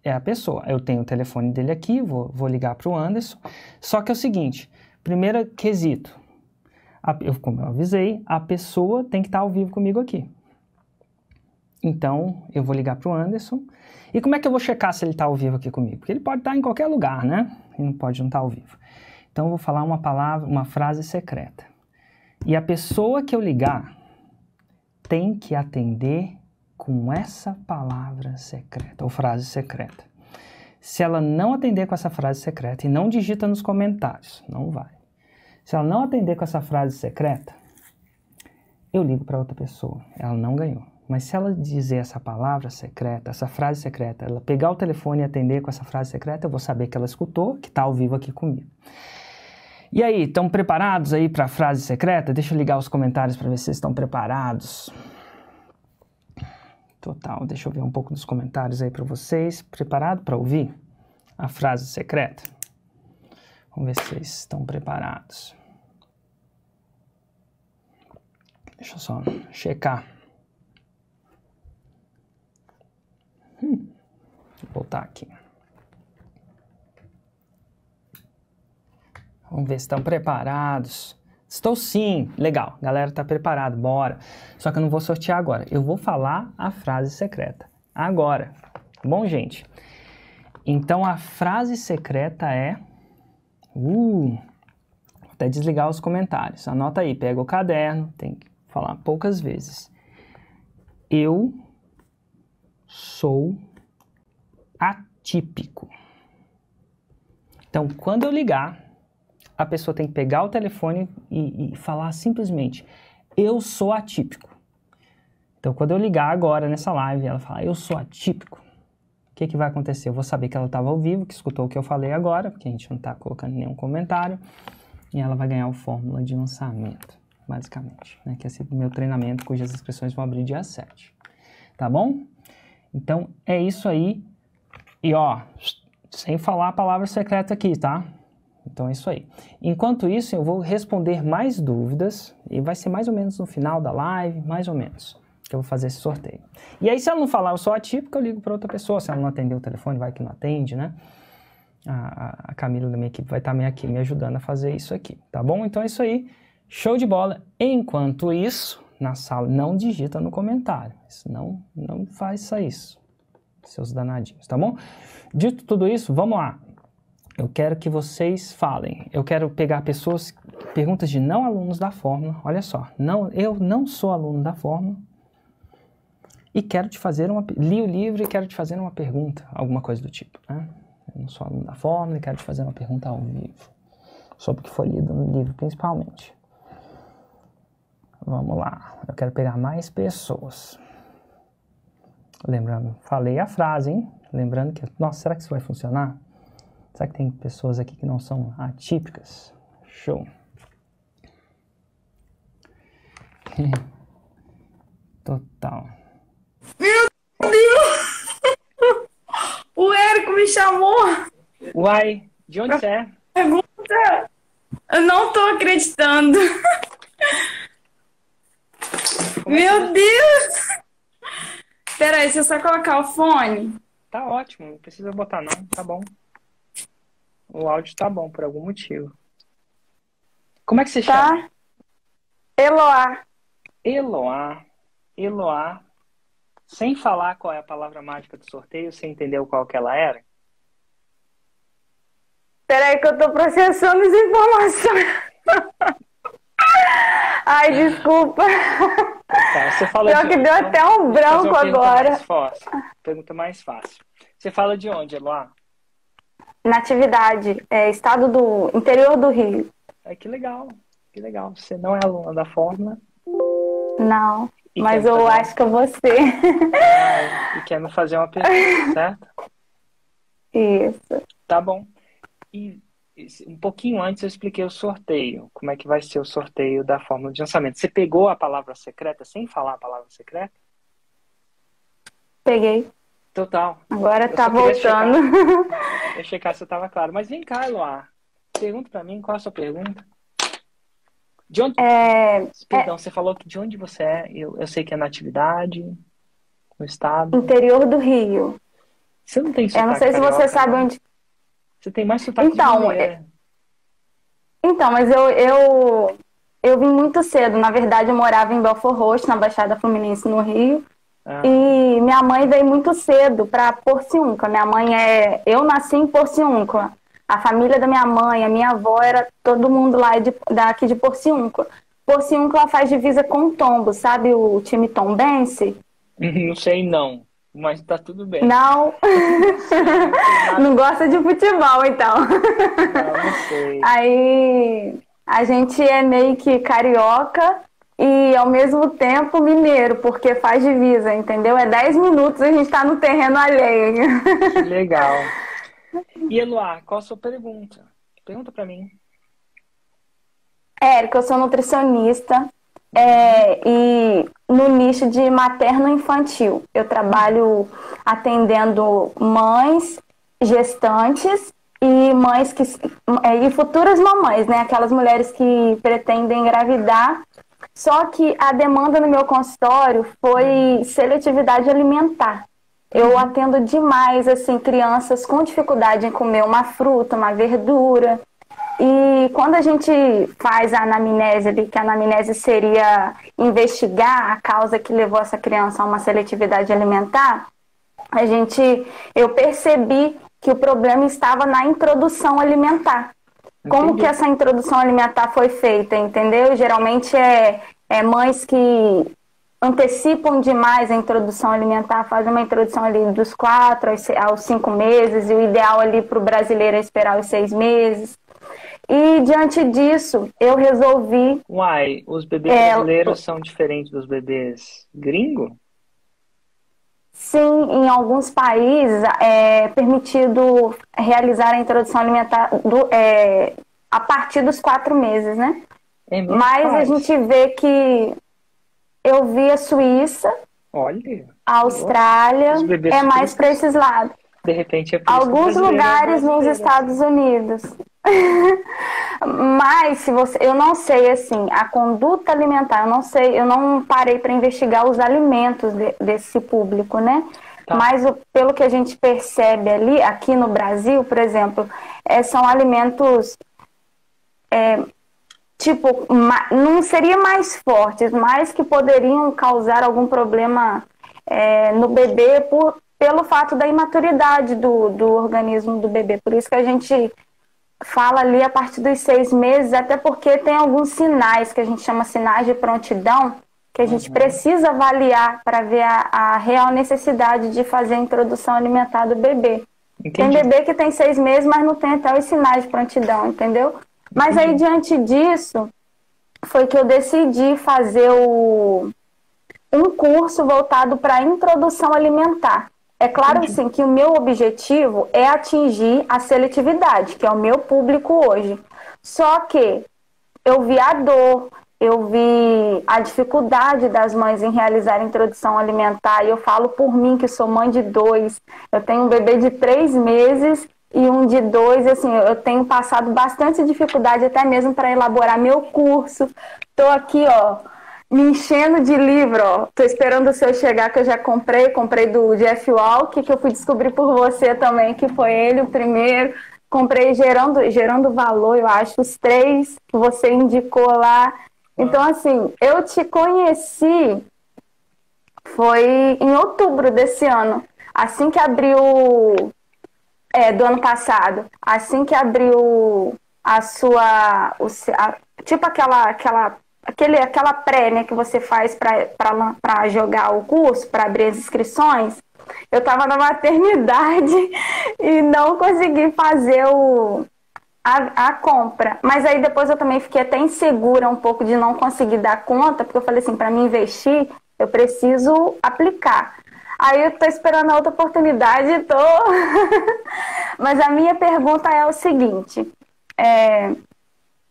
é a pessoa. Eu tenho o telefone dele aqui, vou, vou ligar para o Anderson. Só que é o seguinte, primeiro quesito, a, eu, como eu avisei, a pessoa tem que estar ao vivo comigo aqui. Então, eu vou ligar para o Anderson. E como é que eu vou checar se ele está ao vivo aqui comigo? Porque ele pode estar em qualquer lugar, né? E não pode não estar tá ao vivo. Então, eu vou falar uma palavra, uma frase secreta. E a pessoa que eu ligar tem que atender com essa palavra secreta ou frase secreta. Se ela não atender com essa frase secreta e não digita nos comentários, não vai. Se ela não atender com essa frase secreta, eu ligo para outra pessoa. Ela não ganhou. Mas se ela dizer essa palavra secreta, essa frase secreta, ela pegar o telefone e atender com essa frase secreta, eu vou saber que ela escutou, que está ao vivo aqui comigo. E aí, estão preparados aí para a frase secreta? Deixa eu ligar os comentários para ver se vocês estão preparados. Total, deixa eu ver um pouco dos comentários aí para vocês. Preparado para ouvir a frase secreta? Vamos ver se vocês estão preparados. Deixa eu só checar. Hum, vou voltar aqui. Vamos ver se estão preparados. Estou sim, legal, galera está preparado, bora. Só que eu não vou sortear agora, eu vou falar a frase secreta agora. Bom, gente, então a frase secreta é. Uh, vou até desligar os comentários. Anota aí, pega o caderno, tem que falar poucas vezes. Eu sou atípico. Então, quando eu ligar, a pessoa tem que pegar o telefone e, e falar simplesmente: Eu sou atípico. Então, quando eu ligar agora nessa live, ela fala: Eu sou atípico. O que, que vai acontecer? Eu vou saber que ela estava ao vivo, que escutou o que eu falei agora, porque a gente não está colocando nenhum comentário, e ela vai ganhar o fórmula de lançamento, basicamente, né? que é esse meu treinamento cujas inscrições vão abrir dia 7. Tá bom? Então, é isso aí. E ó, sem falar a palavra secreta aqui, tá? Então é isso aí. Enquanto isso, eu vou responder mais dúvidas e vai ser mais ou menos no final da live, mais ou menos, que eu vou fazer esse sorteio. E aí, se ela não falar eu sou atípico, eu ligo para outra pessoa. Se ela não atender o telefone, vai que não atende, né? A, a Camila da minha equipe vai estar aqui me ajudando a fazer isso aqui, tá bom? Então é isso aí. Show de bola. Enquanto isso, na sala, não digita no comentário. Senão, não faça isso, seus danadinhos, tá bom? Dito tudo isso, vamos lá. Eu quero que vocês falem. Eu quero pegar pessoas, perguntas de não alunos da fórmula. Olha só, não, eu não sou aluno da fórmula e quero te fazer uma. Li o livro e quero te fazer uma pergunta, alguma coisa do tipo. Né? Eu não sou aluno da fórmula e quero te fazer uma pergunta ao vivo sobre o que foi lido no livro, principalmente. Vamos lá, eu quero pegar mais pessoas. Lembrando, falei a frase, hein? Lembrando que, nossa, será que isso vai funcionar? Será que tem pessoas aqui que não são atípicas? Show. Total. Meu Deus! O Érico me chamou. Uai, de onde você é? Pergunta. Eu não tô acreditando. Meu Deus! Peraí, deixa eu só colocar o fone. Tá ótimo, não precisa botar não, tá bom. O áudio tá bom por algum motivo. Como é que você tá. chama? Eloá. Eloá. Eloá. Sem falar qual é a palavra mágica do sorteio, você entendeu qual que ela era? Peraí que eu tô processando as informações. Ai, desculpa. Tá, você Pior de... que deu até um branco agora. Mais fácil. Pergunta mais fácil. Você fala de onde, Eloá? Natividade, é, estado do interior do Rio. É, que legal, que legal. Você não é aluna da Fórmula? Não, e mas eu fazer... acho que eu ser. Ah, e quer me fazer uma pergunta, certo? Isso. Tá bom. E um pouquinho antes eu expliquei o sorteio, como é que vai ser o sorteio da fórmula de lançamento. Você pegou a palavra secreta sem falar a palavra secreta? Peguei. Total. Agora tá voltando. Eu checar se eu tava claro. Mas vem cá, Eloá. Pergunta para mim, qual a sua pergunta? De onde... É... Perdão, é... você falou que de onde você é. Eu, eu sei que é na atividade, no estado. Interior do Rio. Você não tem Eu não sei se você sabe onde... Você tem mais sotaque então. É... Então, mas eu, eu, eu vim muito cedo. Na verdade, eu morava em Belfort Roxo, na Baixada Fluminense, no Rio. Ah. E minha mãe veio muito cedo para Porciúncula. Minha mãe é... Eu nasci em Porciúncula. A família da minha mãe, a minha avó, era todo mundo lá de, daqui de Porciúncula. Porciúncula faz divisa com o Tombo, sabe o time Tombense? Não sei, não. Mas tá tudo bem. Não. não gosta de futebol, então. Não, não sei. Aí a gente é meio que carioca e ao mesmo tempo mineiro, porque faz divisa, entendeu? É 10 minutos e a gente tá no terreno alheio. Que legal. E Eloá, qual a sua pergunta? Pergunta para mim. Érica, eu sou nutricionista é, e no nicho de materno-infantil. Eu trabalho atendendo mães, gestantes e mães que é, e futuras mamães, né? Aquelas mulheres que pretendem engravidar. Só que a demanda no meu consultório foi seletividade alimentar. Eu atendo demais assim crianças com dificuldade em comer uma fruta, uma verdura. E quando a gente faz a anamnese que a anamnese seria investigar a causa que levou essa criança a uma seletividade alimentar, a gente, eu percebi que o problema estava na introdução alimentar. Como Entendi. que essa introdução alimentar foi feita, entendeu? Geralmente é, é mães que antecipam demais a introdução alimentar, fazem uma introdução ali dos quatro aos cinco meses, e o ideal ali para o brasileiro é esperar os seis meses. E diante disso, eu resolvi. Uai, os bebês é, brasileiros são diferentes dos bebês gringo? Sim, em alguns países é permitido realizar a introdução alimentar do, é, a partir dos quatro meses, né? Mas a gente vê que eu vi a Suíça, Olha, a Austrália, é mais para esses lados. De repente é Alguns lugares nos Estados Unidos. Mas se você, eu não sei assim, a conduta alimentar, eu não sei, eu não parei para investigar os alimentos de, desse público, né? Tá. Mas o, pelo que a gente percebe ali, aqui no Brasil, por exemplo, é, são alimentos é, tipo, não seria mais fortes, mas que poderiam causar algum problema é, no bebê por, pelo fato da imaturidade do, do organismo do bebê. Por isso que a gente fala ali a partir dos seis meses, até porque tem alguns sinais que a gente chama sinais de prontidão, que a gente uhum. precisa avaliar para ver a, a, real necessidade de fazer a introdução alimentar do bebê. Entendi. Tem bebê que tem seis meses, mas não tem até os sinais de prontidão, entendeu? Mas aí, diante disso, foi que eu decidi fazer o, um curso voltado para introdução alimentar. É claro assim que o meu objetivo é atingir a seletividade, que é o meu público hoje. Só que eu vi a dor, eu vi a dificuldade das mães em realizar a introdução alimentar. E eu falo por mim, que sou mãe de dois. Eu tenho um bebê de três meses e um de dois. Assim, eu tenho passado bastante dificuldade até mesmo para elaborar meu curso. Estou aqui, ó, me enchendo de livro, ó. Tô esperando o seu chegar, que eu já comprei, comprei do Jeff Walk, que eu fui descobrir por você também, que foi ele o primeiro. Comprei gerando, gerando valor, eu acho, os três que você indicou lá. Então, assim, eu te conheci foi em outubro desse ano. Assim que abriu. É, do ano passado. Assim que abriu a sua. O, a, tipo aquela, aquela, aquele, aquela pré né, que você faz para jogar o curso, para abrir as inscrições. Eu estava na maternidade e não consegui fazer o, a, a, compra. Mas aí depois eu também fiquei até insegura um pouco de não conseguir dar conta, porque eu falei assim, para mim investir, eu preciso aplicar. Aí eu estou esperando a outra oportunidade, tô. Mas a minha pergunta é o seguinte: é,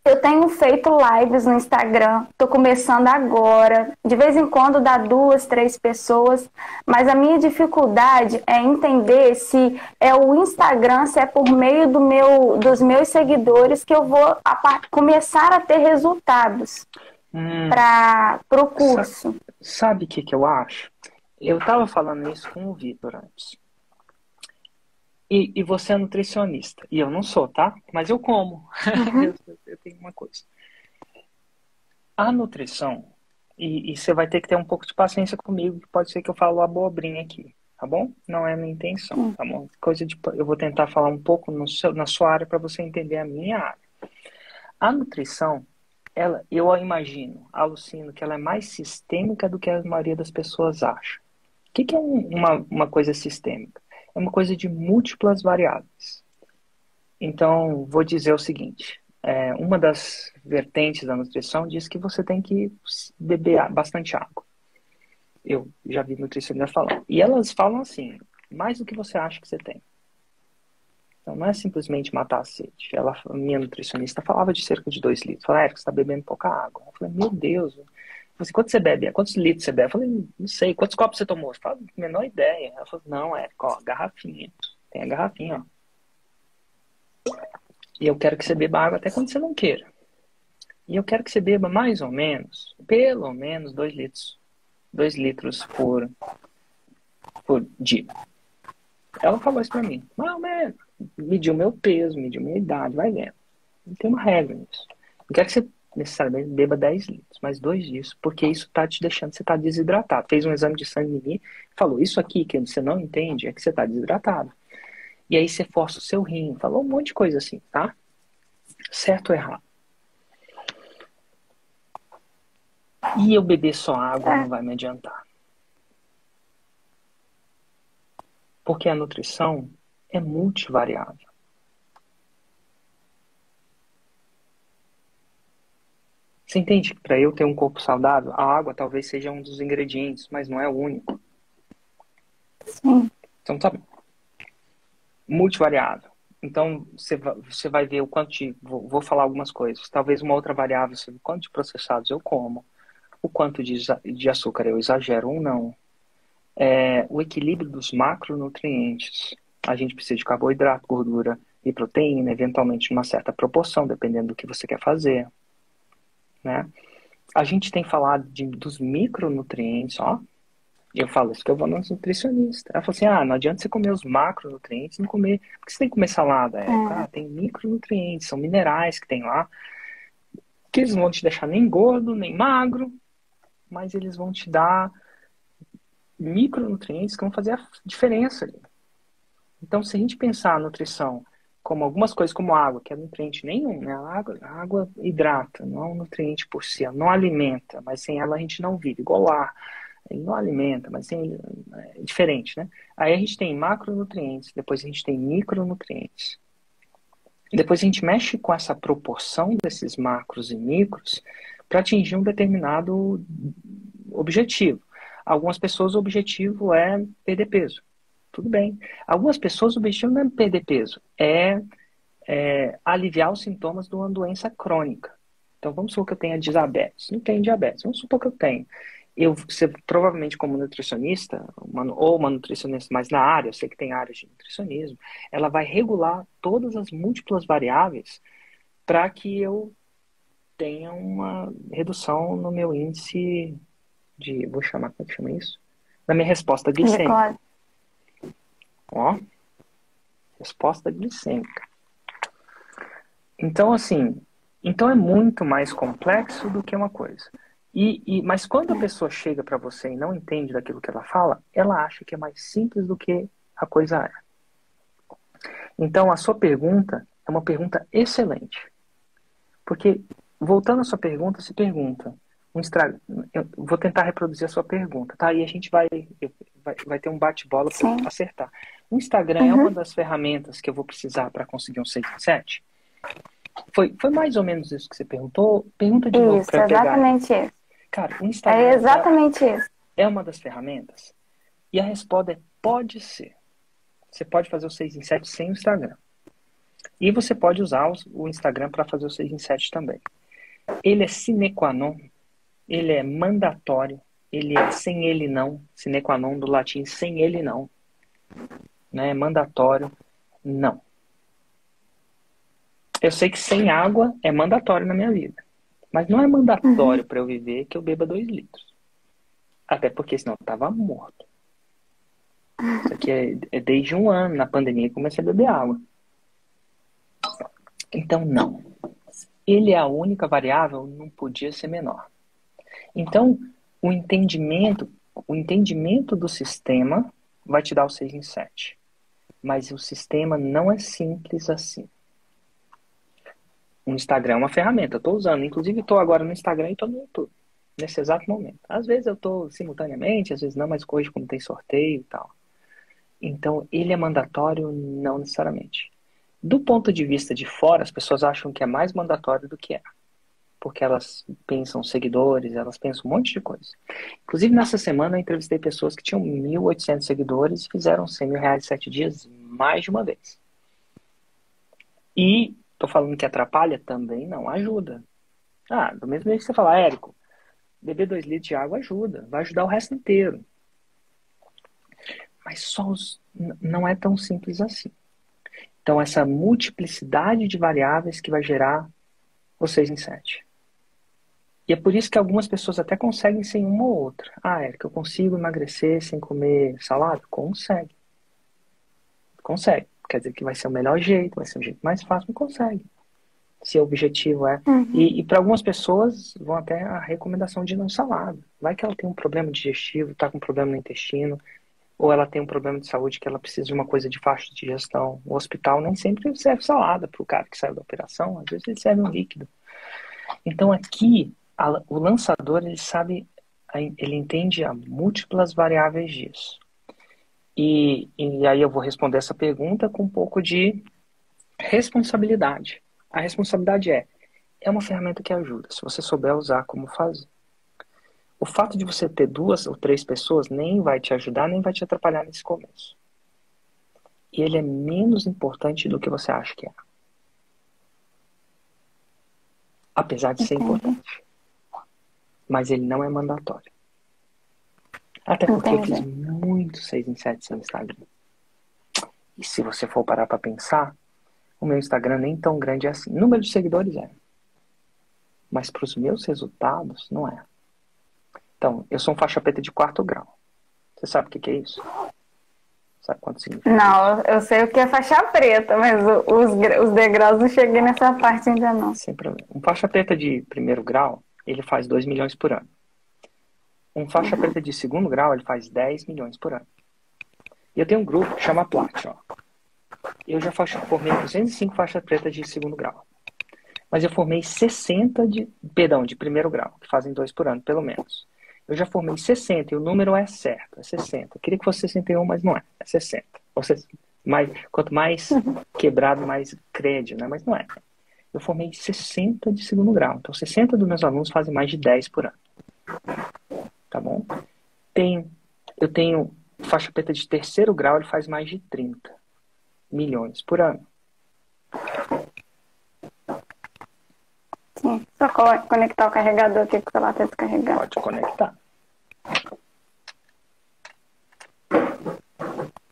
eu tenho feito lives no Instagram, estou começando agora. De vez em quando dá duas, três pessoas, mas a minha dificuldade é entender se é o Instagram, se é por meio do meu, dos meus seguidores que eu vou a, começar a ter resultados hum, para o curso. Sabe o que, que eu acho? Eu estava falando isso com o Vitor antes. E, e, você é nutricionista. E eu não sou, tá? Mas eu como. Uhum. eu, eu, tenho uma coisa. A nutrição, e, e, você vai ter que ter um pouco de paciência comigo, que pode ser que eu falo abobrinha aqui, tá bom? Não é a minha intenção, hum. tá bom? Coisa de, eu vou tentar falar um pouco no seu, na sua área para você entender a minha área. A nutrição, ela, eu imagino, alucino que ela é mais sistêmica do que a maioria das pessoas acha. O que, que é uma, uma coisa sistêmica? É uma coisa de múltiplas variáveis. Então, vou dizer o seguinte: é, uma das vertentes da nutrição diz que você tem que beber bastante água. Eu já vi nutricionistas falando. E elas falam assim: mais do que você acha que você tem. Então, não é simplesmente matar a sede. Ela, minha nutricionista falava de cerca de 2 litros. Falei, Érico, você está bebendo pouca água. Eu falei, meu Deus, assim, quanto você bebe? Quantos litros você bebe? Eu falei, não sei. Quantos copos você tomou? Eu falei, menor ideia. Ela falou, não, é, ó, garrafinha. Tem a garrafinha, ó. E eu quero que você beba água até quando você não queira. E eu quero que você beba mais ou menos, pelo menos dois litros. Dois litros por, por dia. Ela falou isso pra mim. Mais ou menos. Mediu meu peso, mediu minha idade, vai vendo. Não tem uma regra nisso. Eu quero que você necessariamente beba 10 litros, mas dois dias, porque isso está te deixando, você está desidratado. Fez um exame de sangue em mim, falou, isso aqui que você não entende é que você está desidratado. E aí você força o seu rim, falou um monte de coisa assim, tá? Certo ou errado? E eu beber só água não vai me adiantar. Porque a nutrição é multivariável. Você entende que para eu ter um corpo saudável, a água talvez seja um dos ingredientes, mas não é o único. Sim. Então tá multivariável. Então você vai, ver o quanto de. Vou, falar algumas coisas. Talvez uma outra variável seja o quanto de processados eu como, o quanto de, de açúcar eu exagero ou não. É, o equilíbrio dos macronutrientes. A gente precisa de carboidrato, gordura e proteína, eventualmente uma certa proporção, dependendo do que você quer fazer né? A gente tem falado de, dos micronutrientes, ó. Eu falo isso que eu vou no nutricionista. Ela falou assim: ah, não adianta você comer os macronutrientes, não comer. Porque você tem que comer salada. É, é. Ah, tem micronutrientes, são minerais que tem lá, que eles não vão te deixar nem gordo, nem magro, mas eles vão te dar micronutrientes que vão fazer a diferença ali. Então, se a gente pensar a nutrição como algumas coisas como água, que é nutriente nenhum, né? A água, a água hidrata, não é um nutriente por si, não alimenta, mas sem ela a gente não vive, igual ar. Ele não alimenta, mas sem, é diferente, né? Aí a gente tem macronutrientes, depois a gente tem micronutrientes. Depois a gente mexe com essa proporção desses macros e micros para atingir um determinado objetivo. Algumas pessoas o objetivo é perder peso tudo bem. Algumas pessoas o objetivo não é perder peso, é, é aliviar os sintomas de uma doença crônica. Então vamos supor que eu tenha diabetes. Não tenho diabetes, vamos supor que eu tenho. Eu, você, provavelmente como nutricionista, uma, ou uma nutricionista mais na área, eu sei que tem áreas de nutricionismo, ela vai regular todas as múltiplas variáveis para que eu tenha uma redução no meu índice de, vou chamar, como é que chama isso? Na minha resposta glicêmica. Ó, resposta glicêmica. Então, assim, Então é muito mais complexo do que uma coisa. E, e mas quando a pessoa chega para você e não entende daquilo que ela fala, ela acha que é mais simples do que a coisa é. Então a sua pergunta é uma pergunta excelente. Porque, voltando à sua pergunta, se pergunta, um extra... eu vou tentar reproduzir a sua pergunta, tá? E a gente vai, vai, vai ter um bate-bola para acertar. O Instagram uhum. é uma das ferramentas que eu vou precisar para conseguir um 6 em 7? Foi, foi mais ou menos isso que você perguntou? Pergunta de novo para pegar. exatamente isso. Cara, o Instagram é exatamente é, isso. É uma das ferramentas? E a resposta é pode ser. Você pode fazer o 6 em 7 sem o Instagram. E você pode usar o Instagram para fazer o 6 em 7 também. Ele é sine qua non, ele é mandatório, ele é sem ele não, sine qua non do latim sem ele não. Né? Mandatório, não. Eu sei que sem água é mandatório na minha vida. Mas não é mandatório uhum. para eu viver que eu beba dois litros. Até porque senão eu tava morto. Isso aqui é, é desde um ano, na pandemia, que comecei a beber água. Então, não. Ele é a única variável, não podia ser menor. Então, o entendimento, o entendimento do sistema vai te dar o 6 em 7. Mas o sistema não é simples assim. O Instagram é uma ferramenta, estou usando. Inclusive, estou agora no Instagram e estou no YouTube, nesse exato momento. Às vezes eu estou simultaneamente, às vezes não, mas hoje, como tem sorteio e tal. Então, ele é mandatório? Não necessariamente. Do ponto de vista de fora, as pessoas acham que é mais mandatório do que é. Porque elas pensam seguidores, elas pensam um monte de coisa. Inclusive, nessa semana, eu entrevistei pessoas que tinham 1.800 seguidores e fizeram 100 mil reais em 7 dias mais de uma vez. E tô falando que atrapalha? Também não ajuda. Ah, do mesmo jeito que você fala, Érico, beber 2 litros de água ajuda, vai ajudar o resto inteiro. Mas só os, não é tão simples assim. Então, essa multiplicidade de variáveis que vai gerar 6 em 7. E é por isso que algumas pessoas até conseguem sem uma ou outra. Ah, é que eu consigo emagrecer sem comer salada? Consegue. Consegue. Quer dizer que vai ser o melhor jeito, vai ser o jeito mais fácil, mas consegue. Se o objetivo é. Uhum. E, e para algumas pessoas vão até a recomendação de não salada. Vai que ela tem um problema digestivo, está com um problema no intestino, ou ela tem um problema de saúde que ela precisa de uma coisa de faixa de digestão. O hospital nem sempre serve salada para o cara que saiu da operação, às vezes ele serve um líquido. Então aqui, a, o lançador, ele sabe, ele entende a múltiplas variáveis disso. E, e aí eu vou responder essa pergunta com um pouco de responsabilidade. A responsabilidade é, é uma ferramenta que ajuda, se você souber usar como fazer. O fato de você ter duas ou três pessoas nem vai te ajudar, nem vai te atrapalhar nesse começo. E ele é menos importante do que você acha que é. Apesar de ser importante. Mas ele não é mandatório. Até porque Entendi. eu fiz muito 6 em 7 sem Instagram. E se você for parar pra pensar, o meu Instagram nem tão grande é assim. Número de seguidores é. Mas para os meus resultados, não é. Então, eu sou um faixa preta de quarto grau. Você sabe o que, que é isso? Sabe quanto significa? Não, eu sei o que é faixa preta, mas os, os degraus não cheguei nessa parte ainda não. Sem problema. Um faixa preta de primeiro grau, ele faz 2 milhões por ano. Um faixa uhum. preta de segundo grau, ele faz 10 milhões por ano. E eu tenho um grupo que chama Plat, ó. Eu já formei 205 faixas pretas de segundo grau. Mas eu formei 60 de, perdão, de primeiro grau, que fazem dois por ano, pelo menos. Eu já formei 60 e o número é certo, é 60. Eu queria que fosse 61, mas não é, é 60. Ou seja, mais, quanto mais quebrado, mais crédito, né? Mas não é. Eu formei 60 de segundo grau. Então, 60 dos meus alunos fazem mais de 10 por ano. Tá bom? Tenho, eu tenho faixa preta de terceiro grau, ele faz mais de 30 milhões por ano. Sim, só conectar o carregador aqui que o celular está descarregado. Pode conectar.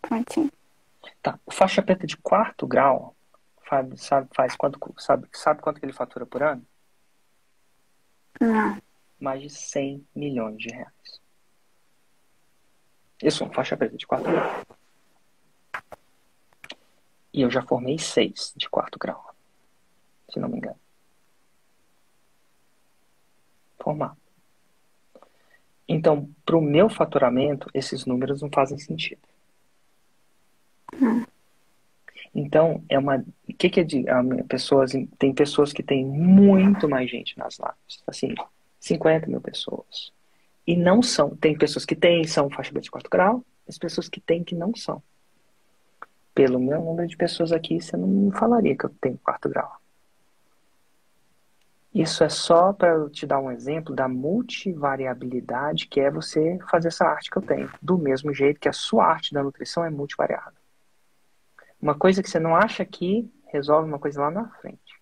Prontinho. Tá. O faixa preta de quarto grau, sabe, sabe, faz quanto, sabe, sabe quanto que ele fatura por ano? Não. Mais de 100 milhões de reais. Sou um faixa preta de quarto grau. E eu já formei seis de quarto grau, se não me engano. formado. Então, para o meu faturamento, esses números não fazem sentido. Então, é uma. O que, que é de. pessoas, tem pessoas que têm muito mais gente nas lives. Assim, 50 mil pessoas. E não são. Tem pessoas que têm, são faixa de quarto grau, as pessoas que têm que não são. Pelo meu número de pessoas aqui, você não falaria que eu tenho quarto grau. Isso é só para te dar um exemplo da multivariabilidade que é você fazer essa arte que eu tenho. Do mesmo jeito que a sua arte da nutrição é multivariável. Uma coisa que você não acha aqui resolve uma coisa lá na frente.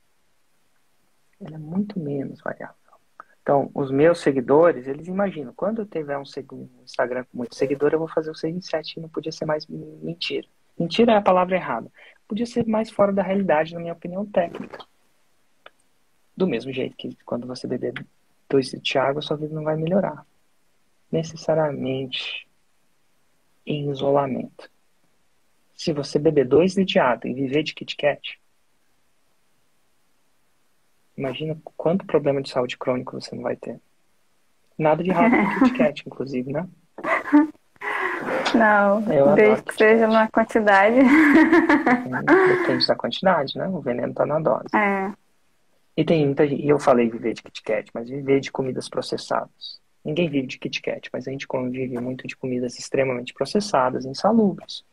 Ela é muito menos variável. Então, os meus seguidores, eles imaginam, quando eu tiver um, Instagram com muito seguidor, eu vou fazer o 6 em 7 não podia ser mais mentira. Mentira é a palavra errada. Podia ser mais fora da realidade, na minha opinião técnica. Do mesmo jeito que quando você beber dois litros de água, sua vida não vai melhorar. Necessariamente em isolamento. Se você beber dois de água e viver de Kit Kat, Imagina quanto problema de saúde crônico você não vai ter. Nada de errado com Kit Kat, inclusive, né? Não, Eu desde que seja numa quantidade. Depende da quantidade, né? O veneno tá na dose. É. E tem muita gente, e eu falei viver de Kit Kat, mas viver de comidas processadas. Ninguém vive de Kit Kat, mas a gente convive muito de comidas extremamente processadas, insalubres.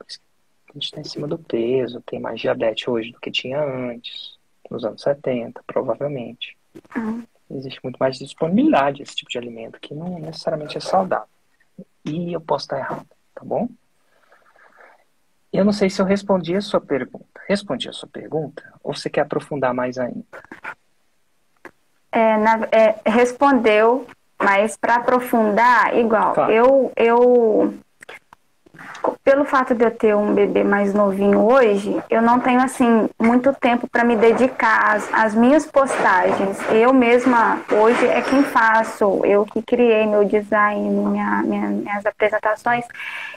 A gente está em cima do peso, tem mais diabetes hoje do que tinha antes nos anos 70, provavelmente. Uhum. Existe muito mais disponibilidade desse tipo de alimento, que não necessariamente é saudável. E eu posso estar errado, tá bom? Eu não sei se eu respondi a sua pergunta. Respondi a sua pergunta? Ou você quer aprofundar mais ainda? É, na, é, respondeu, mas para aprofundar, igual, claro. eu, eu pelo fato de eu ter um bebê mais novinho hoje, eu não tenho assim muito tempo para me dedicar às, minhas postagens. Eu mesma hoje é quem faço, eu que criei meu design, minha, minha, minhas apresentações.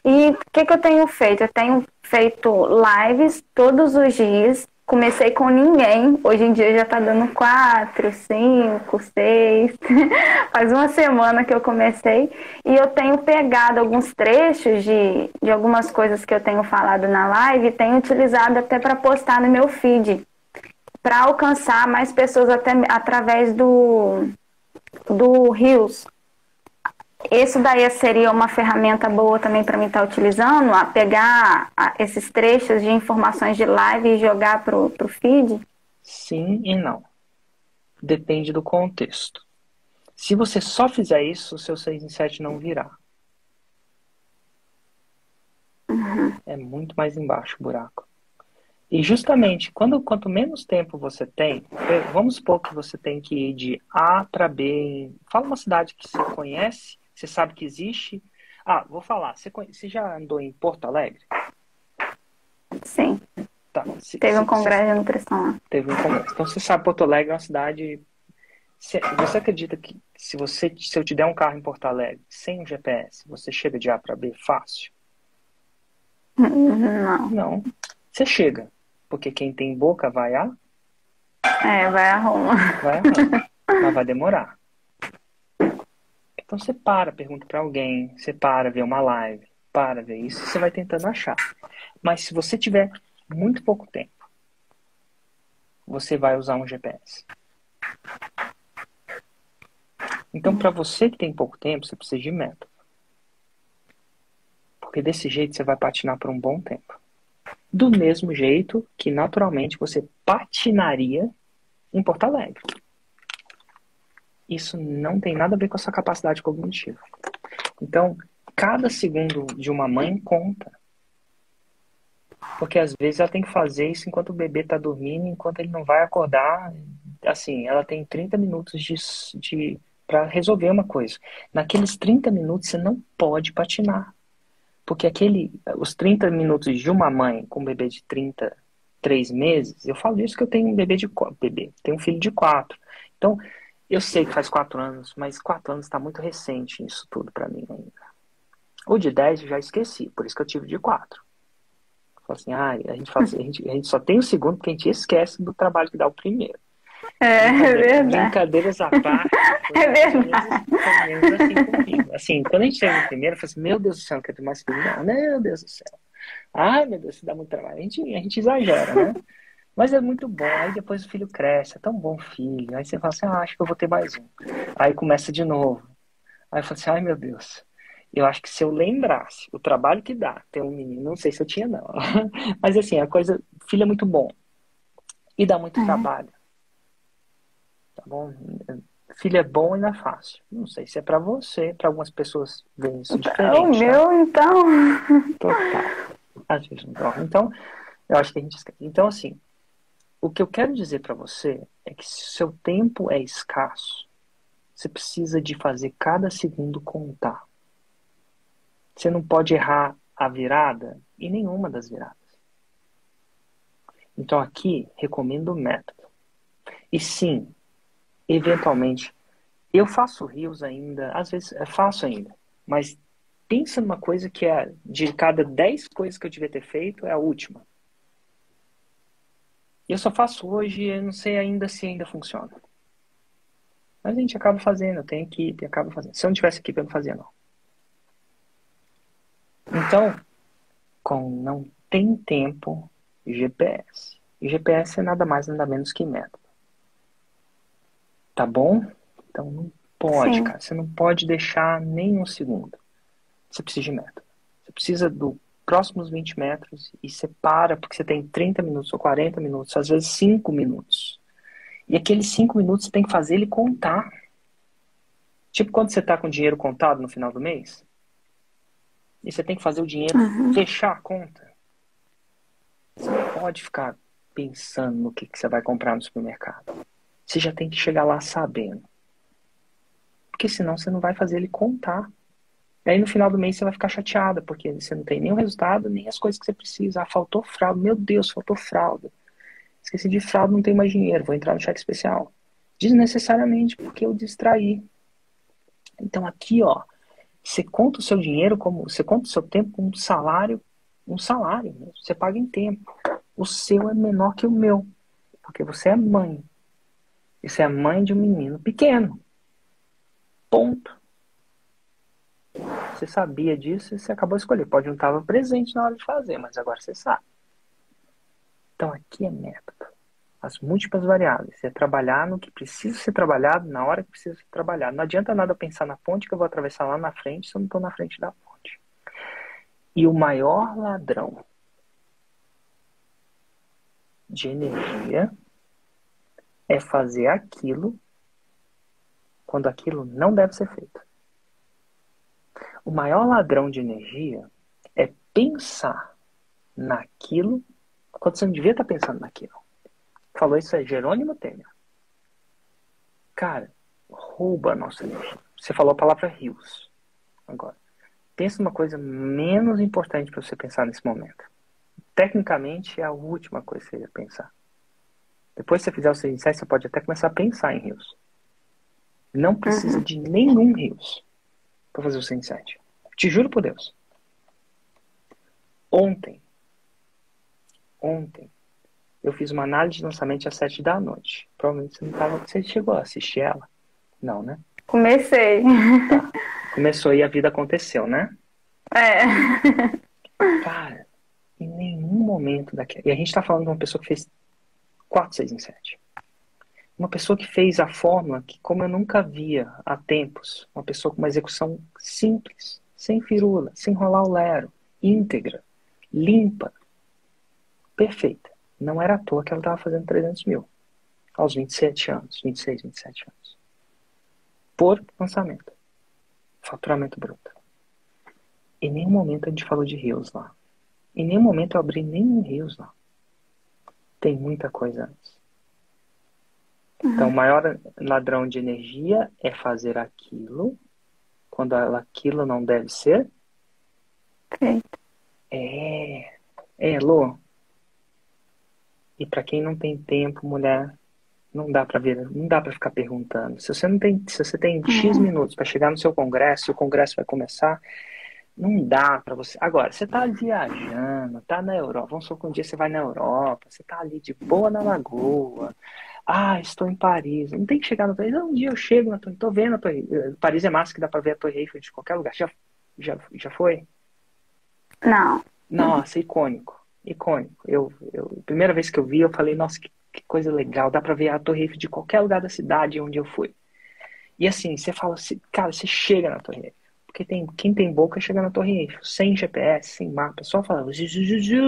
E o que, que eu tenho feito? Eu tenho feito lives todos os dias comecei com ninguém. Hoje em dia já tá dando quatro, cinco, seis. Faz uma semana que eu comecei. E eu tenho pegado alguns trechos de, de algumas coisas que eu tenho falado na live e tenho utilizado até para postar no meu feed. Para alcançar mais pessoas até através do, do Rios. Isso daí seria uma ferramenta boa também para mim estar tá utilizando, a pegar esses trechos de informações de live e jogar para o feed? Sim e não. Depende do contexto. Se você só fizer isso, o seu 6 em 7 não virá. Uhum. É muito mais embaixo o buraco. E justamente, quando, quanto menos tempo você tem, vamos supor que você tem que ir de A para B. Fala uma cidade que você conhece você sabe que existe. Ah, vou falar. Você, você já andou em Porto Alegre? Sim. Tá, se, teve se, um congresso de nutrição lá. Teve um congresso. Então você sabe Porto Alegre é uma cidade. Você acredita que se você se eu te der um carro em Porto Alegre sem um GPS, você chega de A para B fácil? Não. Não. Você chega. Porque quem tem boca vai a. É, vai a Roma. Vai a Roma. Mas vai demorar. Então você para, pergunta para alguém, você para, vê uma live, para, ver isso, você vai tentando achar. Mas se você tiver muito pouco tempo, você vai usar um GPS. Então, para você que tem pouco tempo, você precisa de método. Porque desse jeito você vai patinar por um bom tempo. Do mesmo jeito que naturalmente você patinaria em Porto Alegre isso não tem nada a ver com a sua capacidade cognitiva. Então, cada segundo de uma mãe conta. Porque às vezes ela tem que fazer isso enquanto o bebê está dormindo, enquanto ele não vai acordar. Assim, ela tem 30 minutos de, de para resolver uma coisa. Naqueles 30 minutos você não pode patinar. Porque aquele, os 30 minutos de uma mãe com um bebê de 33 meses, eu falo isso que eu tenho um bebê de bebê, tenho um filho de 4. Então, eu sei que faz quatro anos, mas quatro anos está muito recente isso tudo para mim ainda. O de dez eu já esqueci, por isso que eu tive de quatro. Assim, ah, a gente, assim, a, gente, a gente só tem o segundo porque a gente esquece do trabalho que dá o primeiro. É, é verdade. Brincadeiras à parte. É verdade. Assim, assim, quando a gente chega no primeiro, eu falo assim, meu Deus do céu, não quero ter mais filho. Não, meu Deus do céu. Ai, meu Deus, isso dá muito trabalho. A gente, a gente exagera, né? Mas é muito bom. Aí depois o filho cresce, é tão bom filho. Aí você fala assim, ah, acho que eu vou ter mais um. Aí começa de novo. Aí eu falo assim, ai meu Deus. Eu acho que se eu lembrasse o trabalho que dá ter um menino, não sei se eu tinha, não. Mas assim, a coisa, filho é muito bom. E dá muito é. trabalho. Tá bom? Filho é bom e não é fácil. Não sei se é para você, para algumas pessoas veem isso diferente. O meu, tá? então. Total. Às vezes não. Então, eu acho que a gente esquece. Então, assim, o que eu quero dizer para você é que se seu tempo é escasso, você precisa de fazer cada segundo contar. Você não pode errar a virada e nenhuma das viradas. Então aqui recomendo o método. E sim, eventualmente, eu faço rios ainda, às vezes é faço ainda, mas pensa numa coisa que é de cada 10 coisas que eu devia ter feito, é a última. Eu só faço hoje e não sei ainda se ainda funciona. Mas a gente acaba fazendo, tem equipe, acaba fazendo. Se eu não tivesse equipe, eu não fazia, não. Então, com não tem tempo, GPS. E GPS é nada mais, nada menos que método. Tá bom? Então não pode, Sim. cara. Você não pode deixar nem um segundo. Você precisa de método. Você precisa do próximos 20 metros e você para porque você tem 30 minutos ou 40 minutos, às vezes 5 minutos. E aqueles 5 minutos você tem que fazer ele contar. Tipo quando você está com dinheiro contado no final do mês, e você tem que fazer o dinheiro uhum. fechar a conta. Você não pode ficar pensando no que, que você vai comprar no supermercado. Você já tem que chegar lá sabendo. Porque senão você não vai fazer ele contar. E aí no final do mês você vai ficar chateada, porque você não tem nem o resultado, nem as coisas que você precisa. Ah, faltou fralda. Meu Deus, faltou fralda. Esqueci de fralda, não tem mais dinheiro, vou entrar no cheque especial. Desnecessariamente, porque eu distraí. Então aqui, ó, você conta o seu dinheiro como. Você conta o seu tempo como um salário, um salário. Né? Você paga em tempo. O seu é menor que o meu. Porque você é mãe. Você é mãe de um menino pequeno. Ponto. Você sabia disso e você acabou de escolher. Pode não estar presente na hora de fazer, mas agora você sabe. Então aqui é método. As múltiplas variáveis. É trabalhar no que precisa ser trabalhado na hora que precisa ser trabalhado. Não adianta nada pensar na ponte que eu vou atravessar lá na frente se eu não estou na frente da ponte. E o maior ladrão de energia é fazer aquilo quando aquilo não deve ser feito. O maior ladrão de energia é pensar naquilo quando você não devia estar pensando naquilo. Falou isso é Jerônimo Temer. Cara, rouba a nossa energia. Você falou a palavra rios. Agora, pensa uma coisa menos importante para você pensar nesse momento. Tecnicamente é a última coisa que você ia pensar. Depois que você fizer o seu insight, você pode até começar a pensar em rios. Não precisa uhum. de nenhum rios para fazer o seu insight. Te juro por Deus. Ontem, ontem, eu fiz uma análise de lançamento às sete da noite. Provavelmente você não tava, você chegou a assistir ela? Não, né? Comecei. Tá. Começou e a vida aconteceu, né? É. Cara, em nenhum momento daquele. E a gente tá falando de uma pessoa que fez 4, 6 em 7. Uma pessoa que fez a fórmula que, como eu nunca via há tempos, uma pessoa com uma execução simples sem firula, sem rolar o lero, íntegra, limpa, perfeita. Não era à toa que ela estava fazendo 300 mil aos 27 anos, 26, 27 anos. Por lançamento. Faturamento bruto. Em nenhum momento a gente falou de rios lá. Em nenhum momento eu abri nenhum rios lá. Tem muita coisa antes. Então, o maior ladrão de energia é fazer aquilo quando aquilo não deve ser? Feito. É. É, Lô. E para quem não tem tempo, mulher, não dá para ver, não dá para ficar perguntando. Se você não tem, se você tem X uhum. minutos para chegar no seu congresso, o congresso vai começar, não dá para você. Agora, você tá viajando, tá na Europa, vamos supor que um dia você vai na Europa, você tá ali de boa na lagoa, Ah, estou em Paris. Não tem que chegar na Torre Não, um dia eu chego na Torre Estou vendo a Torre Paris é massa que dá para ver a Torre Eiffel de qualquer lugar. Já, já, já foi? Não. Nossa, icônico. Icônico. Eu, eu, primeira vez que eu vi, eu falei, nossa, que, que coisa legal. Dá para ver a Torre Eiffel de qualquer lugar da cidade onde eu fui. E assim, você fala assim, cara, você chega na Torre Eiffel. Porque tem, quem tem boca chega na Torre Eiffel, sem GPS, sem mapa, só falando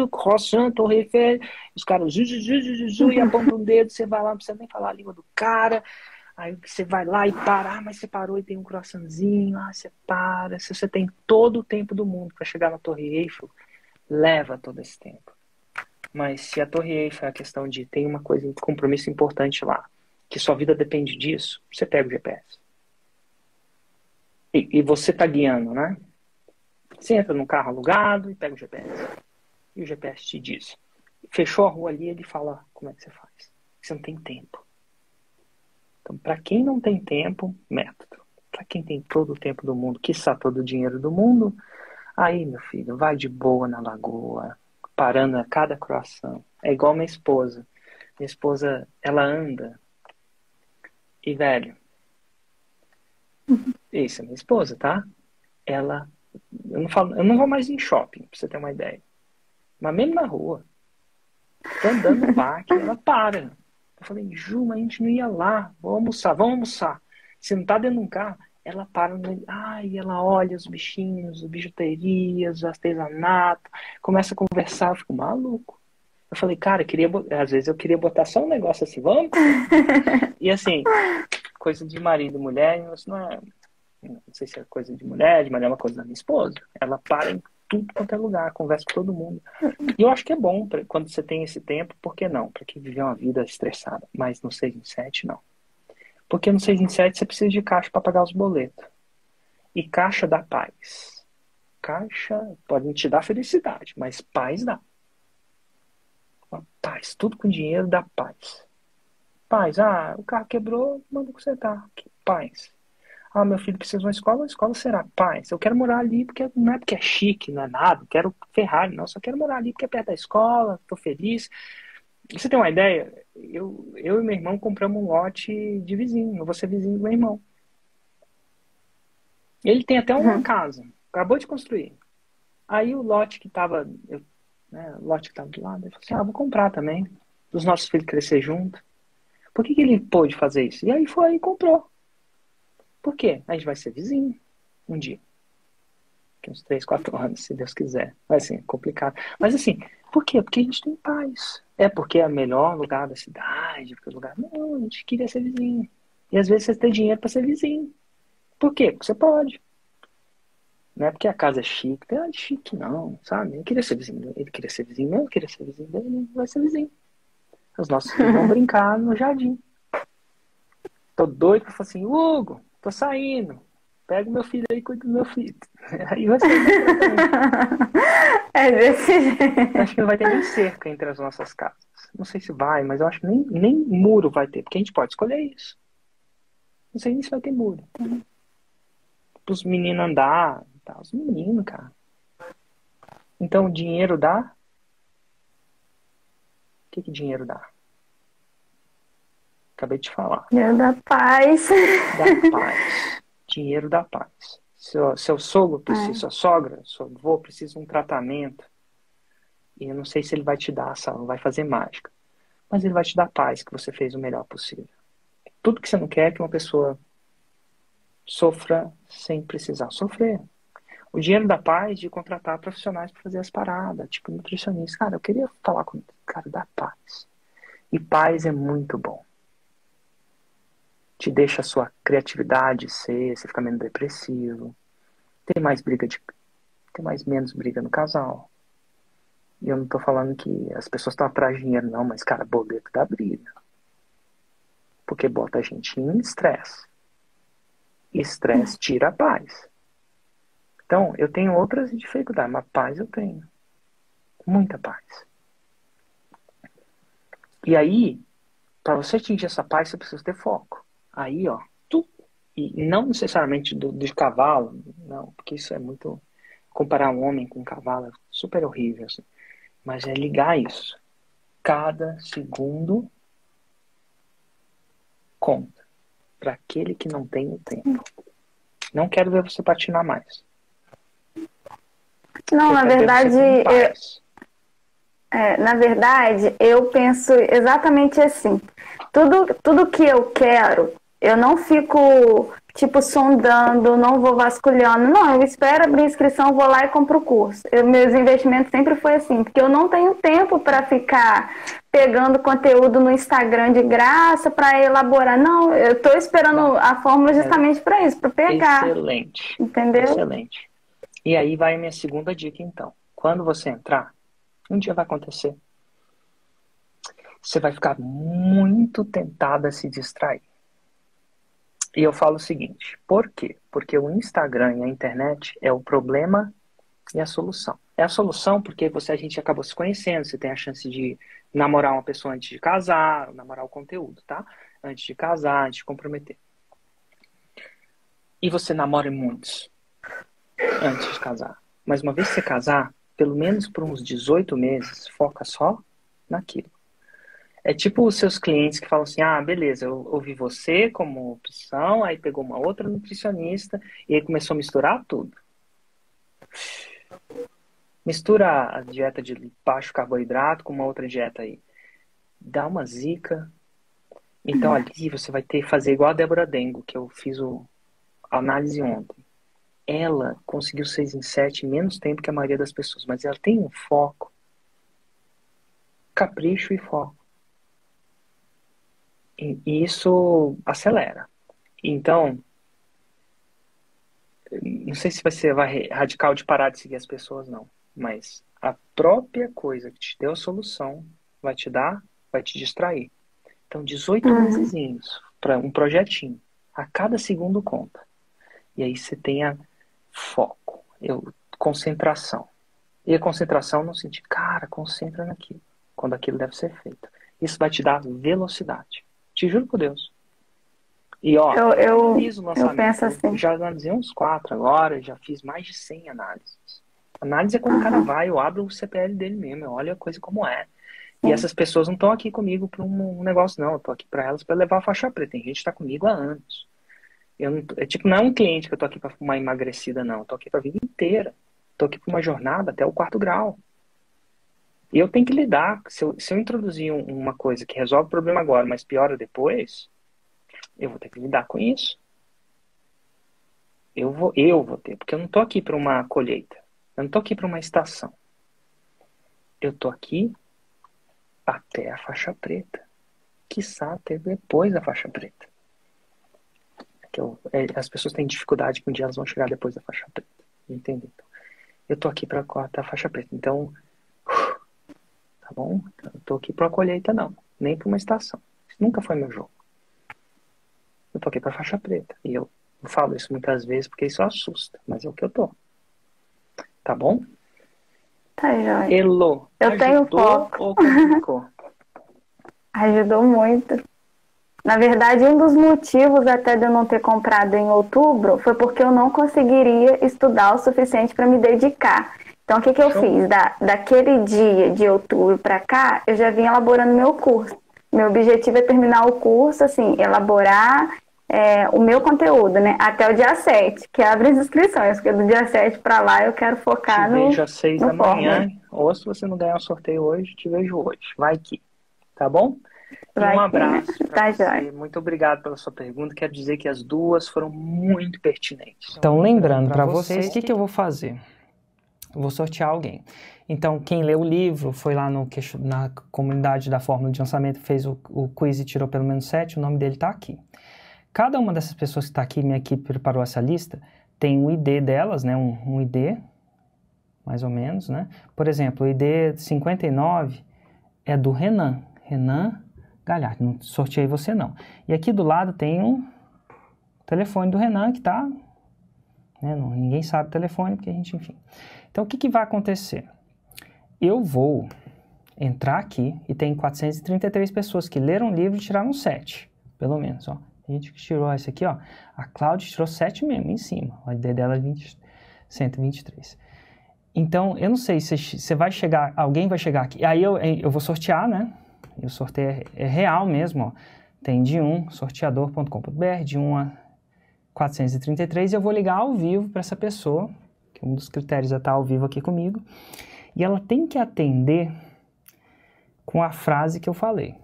croissant, Torre Eiffel, os caras e apontam o dedo, você vai lá, não precisa nem falar a língua do cara, aí você vai lá e para, ah, mas você parou e tem um croissantzinho, ah, você para, se você tem todo o tempo do mundo para chegar na Torre Eiffel, leva todo esse tempo. Mas se a Torre Eiffel é a questão de tem uma coisa, um compromisso importante lá, que sua vida depende disso, você pega o GPS. E, e você está guiando, né? Você entra num carro alugado e pega o GPS. E o GPS te diz. Fechou a rua ali, ele fala como é que você faz. Você não tem tempo. Então, para quem não tem tempo, método. Para quem tem todo o tempo do mundo, que está todo o dinheiro do mundo, aí, meu filho, vai de boa na lagoa, parando a cada croação. É igual minha esposa. Minha esposa, ela anda. E, velho, isso, é minha esposa, tá? Ela. Eu não, falo, eu não vou mais em shopping, pra você ter uma ideia. Mas mesmo na rua. Tô andando no parque, ela para. Eu falei, Ju, mas a gente não ia lá. Vamos almoçar, vamos almoçar. Se não tá dentro de um carro, ela para no. Ai, ela olha os bichinhos, as bijuterias, o artesanato, começa a conversar, eu fico maluco. Eu falei, cara, queria, às vezes eu queria botar só um negócio assim, vamos? e assim, coisa de marido e mulher, isso não é. Não sei se é coisa de mulher, de mulher é uma coisa da minha esposa. Ela para em tudo quanto é lugar, conversa com todo mundo. E eu acho que é bom pra, quando você tem esse tempo, por que não? Para quem viver uma vida estressada. Mas no 6 em 7, não. Porque no 6 em 7 você precisa de caixa para pagar os boletos. E caixa dá paz. Caixa pode te dar felicidade, mas paz dá. Paz, tudo com dinheiro dá paz. Paz, ah, o carro quebrou, manda consertar. Paz. Ah, meu filho precisa de uma escola, a escola será paz. Eu quero morar ali porque não é porque é chique, não é nada, quero Ferrari, não, só quero morar ali porque é perto da escola, tô feliz. Você tem uma ideia? Eu, eu e meu irmão compramos um lote de vizinho, eu vou ser vizinho do meu irmão. Ele tem até uma uhum. casa, acabou de construir. Aí o lote que tava, eu, né, o lote que tava do lado, ele falou assim, ah, vou comprar também, dos nossos filhos crescer junto. Por que, que ele pôde fazer isso? E aí foi e comprou. Por quê? A gente vai ser vizinho um dia. Daqui uns 3, 4 anos, se Deus quiser. Vai ser complicado. Mas assim, por quê? Porque a gente tem paz. É porque é o melhor lugar da cidade, porque é o lugar. Não, a gente queria ser vizinho. E às vezes você tem dinheiro para ser vizinho. Por quê? Porque você pode. Não é porque a casa é chique. Não é chique, não, sabe? Ele queria ser vizinho. Ele queria ser vizinho, eu queria ser vizinho dele, vai ser vizinho. Os nossos filhos vão brincar no jardim. Tô doido pra falar assim, Hugo, tô saindo. Pega o meu filho aí e cuida do meu filho. Aí vai ser. é desse Acho que não vai ter nem cerca entre as nossas casas. Não sei se vai, mas eu acho que nem, nem muro vai ter, porque a gente pode escolher isso. Não sei nem se vai ter muro. Para os meninos andar. Tá, os meninos, cara. Então o dinheiro dá o que, que dinheiro dá? Acabei de falar. Dinheiro da paz. Da paz. dinheiro da paz. Seu, seu sogro precisa, é. sua sogra, seu avô precisa de um tratamento. E eu não sei se ele vai te dar, sabe? Vai fazer mágica. Mas ele vai te dar paz, que você fez o melhor possível. Tudo que você não quer é que uma pessoa sofra sem precisar sofrer o dinheiro da paz de contratar profissionais para fazer as paradas, tipo nutricionista. Cara, eu queria falar com o cara da paz. E paz é muito bom. Te deixa a sua criatividade ser, você fica menos depressivo. Tem mais briga de. Tem mais menos briga no casal. E eu não tô falando que as pessoas estão atrás de dinheiro, não, mas, cara, boleto dá briga. Porque bota a gente em estresse. Estresse tira a paz. Então, eu tenho outras dificuldades, mas paz eu tenho. Muita paz. E aí, para você atingir essa paz, você precisa ter foco. Aí, ó, tu, e não necessariamente do, de cavalo, não, porque isso é muito. Comparar um homem com um cavalo é super horrível, assim. Mas é ligar isso. Cada segundo conta para aquele que não tem o tempo. Não quero ver você patinar mais. Não, na verdade, eu, é, na verdade, eu penso exatamente assim. Tudo, tudo que eu quero, eu não fico, tipo, sondando, não vou vasculhando. Não, eu espero abrir inscrição, vou lá e compro o curso. Eu, meus investimentos sempre foi assim, porque eu não tenho tempo para ficar pegando conteúdo no Instagram de graça para elaborar. Não, eu estou esperando a fórmula justamente é. para isso, para pegar. Excelente. Entendeu? Excelente. E aí vai a minha segunda dica, então. Quando você entrar, um dia vai acontecer. Você vai ficar muito tentado a se distrair. E eu falo o seguinte: por quê? Porque o Instagram e a internet é o problema e a solução. É a solução porque você a gente acabou se conhecendo, você tem a chance de namorar uma pessoa antes de casar, namorar o conteúdo, tá? Antes de casar, antes de comprometer. E você namora muitos antes de casar. Mas uma vez que você casar, pelo menos por uns 18 meses, foca só naquilo. É tipo os seus clientes que falam assim: ah, beleza, eu ouvi você como opção, aí pegou uma outra nutricionista e aí começou a misturar tudo. Mistura a dieta de baixo carboidrato com uma outra dieta aí. Dá uma zica. Então ali você vai ter que fazer igual a Débora Dengo, que eu fiz o, a análise ontem ela conseguiu 6 em 7 em menos tempo que a maioria das pessoas, mas ela tem um foco, capricho e foco. E isso acelera. Então, não sei se vai ser vai radical de parar de seguir as pessoas, não. Mas a própria coisa que te deu a solução vai te dar, vai te distrair. Então, 18 uhum. meses para um projetinho. A cada segundo conta. E aí você tem a foco, eu, concentração. E a concentração no sentido, cara, concentra naquilo, quando aquilo deve ser feito. Isso vai te dar velocidade. Te juro por Deus. E ó, eu, eu, eu penso assim. já analisei uns quatro agora, já fiz mais de 100 análises. Análise é quando uhum. o cara vai, eu abro o CPL dele mesmo, eu olho a coisa como é. E essas pessoas não estão aqui comigo para um negócio, não. Eu tô aqui para elas para levar a faixa preta. Tem gente que está comigo há anos. Eu é, tipo, não é um cliente que eu tô aqui para uma emagrecida, não. Eu tô aqui para a vida inteira. Tô aqui para uma jornada até o quarto grau. E eu tenho que lidar. Se eu, se eu introduzir um, uma coisa que resolve o problema agora, mas piora depois, eu vou ter que lidar com isso. Eu vou, eu vou ter, porque eu não tô aqui para uma colheita. Eu não tô aqui para uma estação. Eu tô aqui até a faixa preta. Quiçá até depois da faixa preta que eu, é, as pessoas têm dificuldade que um dia elas vão chegar depois da faixa preta. Entendeu? Então, eu tô aqui para cortar a faixa preta. Então, tá bom? Eu tô aqui para colheita não, nem para uma estação. Isso nunca foi meu jogo. Eu tô aqui para faixa preta. E eu falo isso muitas vezes porque isso assusta, mas é o que eu tô. Tá bom? Tá, Joia. Elo, eu tenho foco. Ajudou muito. Na verdade, um dos motivos até de eu não ter comprado em outubro foi porque eu não conseguiria estudar o suficiente para me dedicar. Então, o que, que eu fiz? Da, daquele dia de outubro para cá, eu já vim elaborando meu curso. Meu objetivo é terminar o curso, assim, elaborar é, o meu conteúdo, né? Até o dia 7, que abre as inscrições, porque do dia 7 para lá eu quero focar te no. Vejo às 6 da manhã, ou se você não ganhar o sorteio hoje, te vejo hoje. Vai que. Tá bom? Vai um abraço. Tá você. Muito obrigado pela sua pergunta. Quero dizer que as duas foram muito pertinentes. Então, lembrando para vocês, o que, que eu vou fazer? Eu vou sortear alguém. Então, quem leu o livro, foi lá no, na comunidade da Fórmula de Lançamento, fez o, o quiz e tirou pelo menos sete, o nome dele está aqui. Cada uma dessas pessoas que está aqui, minha equipe preparou essa lista, tem um ID delas, né? Um, um ID, mais ou menos, né? Por exemplo, o ID 59 é do Renan. Renan Galhardo, não sorteei você não. E aqui do lado tem um telefone do Renan que tá, né, não, ninguém sabe o telefone, porque a gente, enfim. Então, o que, que vai acontecer? Eu vou entrar aqui e tem 433 pessoas que leram o livro e tiraram 7, pelo menos, ó. A gente tirou esse aqui, ó. A Cláudia tirou 7 mesmo, em cima. O ID dela é 20, 123. Então, eu não sei se você vai chegar, alguém vai chegar aqui. Aí eu, eu vou sortear, né? E o sorteio é, é real mesmo, ó. tem de 1, sorteador.com.br, de 1 a 433, e eu vou ligar ao vivo para essa pessoa, que um dos critérios é estar ao vivo aqui comigo, e ela tem que atender com a frase que eu falei.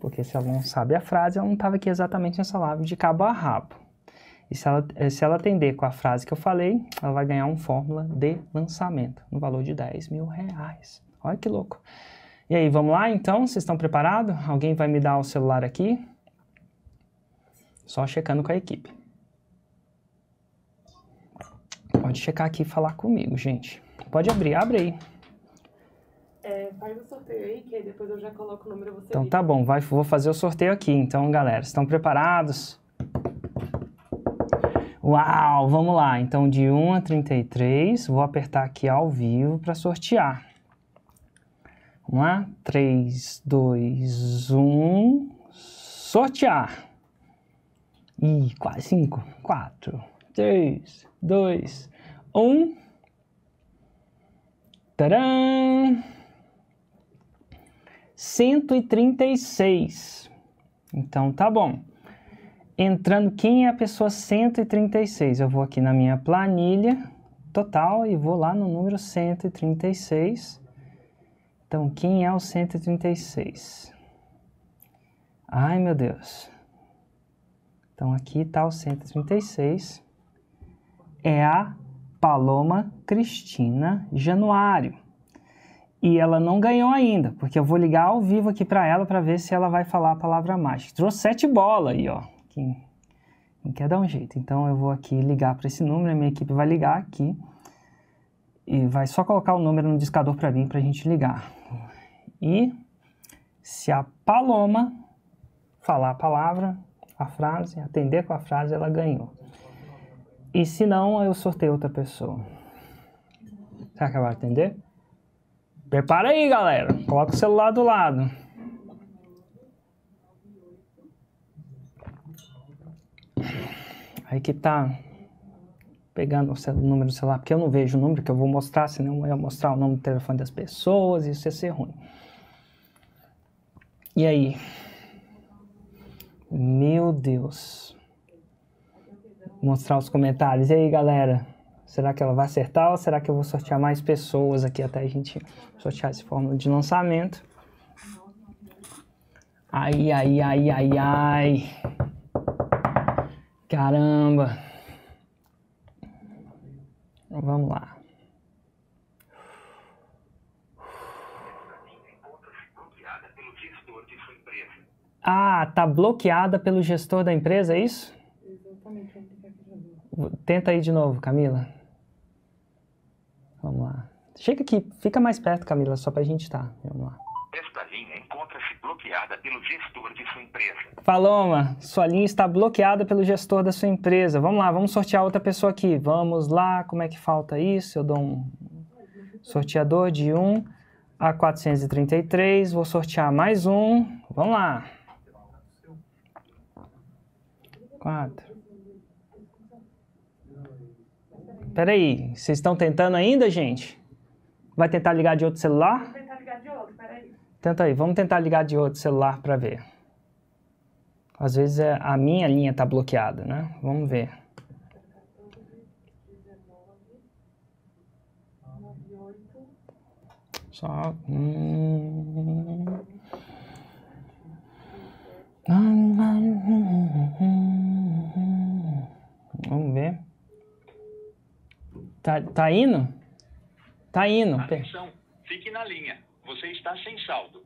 Porque se ela não sabe a frase, ela não estava aqui exatamente nessa live de cabo a rabo. E se ela, se ela atender com a frase que eu falei, ela vai ganhar um fórmula de lançamento, no valor de 10 mil reais. Olha que louco. E aí, vamos lá então? Vocês estão preparados? Alguém vai me dar o celular aqui? Só checando com a equipe. Pode checar aqui e falar comigo, gente. Pode abrir, abre aí. É, faz o sorteio aí, que aí depois eu já coloco o número você Então liga. tá bom, vai, vou fazer o sorteio aqui. Então, galera, estão preparados? Uau, vamos lá. Então, de 1 a 33, vou apertar aqui ao vivo para sortear. Vamos lá? 3, 2, 1, sortear. Ih, quase 5, 4, 3, 2, 1. Tcharam! 136. Então, tá bom. Entrando, quem é a pessoa 136? Eu vou aqui na minha planilha total e vou lá no número 136. Então, quem é o 136? Ai, meu Deus. Então, aqui está o 136. É a Paloma Cristina Januário. E ela não ganhou ainda, porque eu vou ligar ao vivo aqui para ela para ver se ela vai falar a palavra mágica. Trouxe sete bolas aí, ó. Quem, quem quer dar um jeito. Então, eu vou aqui ligar para esse número, a minha equipe vai ligar aqui. E vai só colocar o número no discador para mim para a gente ligar. E se a Paloma falar a palavra, a frase, atender com a frase, ela ganhou. E se não, eu sorteio outra pessoa. Será que ela vai atender? Prepara aí, galera. Coloca o celular do lado. Aí que tá pegando o número do celular, porque eu não vejo o número que eu vou mostrar, senão eu ia mostrar o nome do telefone das pessoas, isso ia ser ruim. E aí? Meu Deus. Vou mostrar os comentários. E aí, galera? Será que ela vai acertar ou será que eu vou sortear mais pessoas aqui até a gente sortear esse fórmula de lançamento? Ai, ai, ai, ai, ai. Caramba. Vamos lá. Ah, tá bloqueada pelo gestor da empresa, é isso? Exatamente. Tenta aí de novo, Camila. Vamos lá. Chega aqui, fica mais perto, Camila, só pra gente estar. Tá. Vamos lá. Esta linha bloqueada pelo gestor de sua empresa. Paloma, sua linha está bloqueada pelo gestor da sua empresa. Vamos lá, vamos sortear outra pessoa aqui. Vamos lá, como é que falta isso? Eu dou um sorteador de 1 a 433. Vou sortear mais um. Vamos lá. Quatro. Peraí, vocês estão tentando ainda, gente? Vai tentar ligar de outro celular? Vamos tentar ligar de outro, peraí. Tenta aí, vamos tentar ligar de outro celular para ver. Às vezes é, a minha linha está bloqueada, né? Vamos ver. Só. Hum... Vamos ver. Tá, tá indo? Tá indo. Atenção, fique na linha. Você está sem saldo.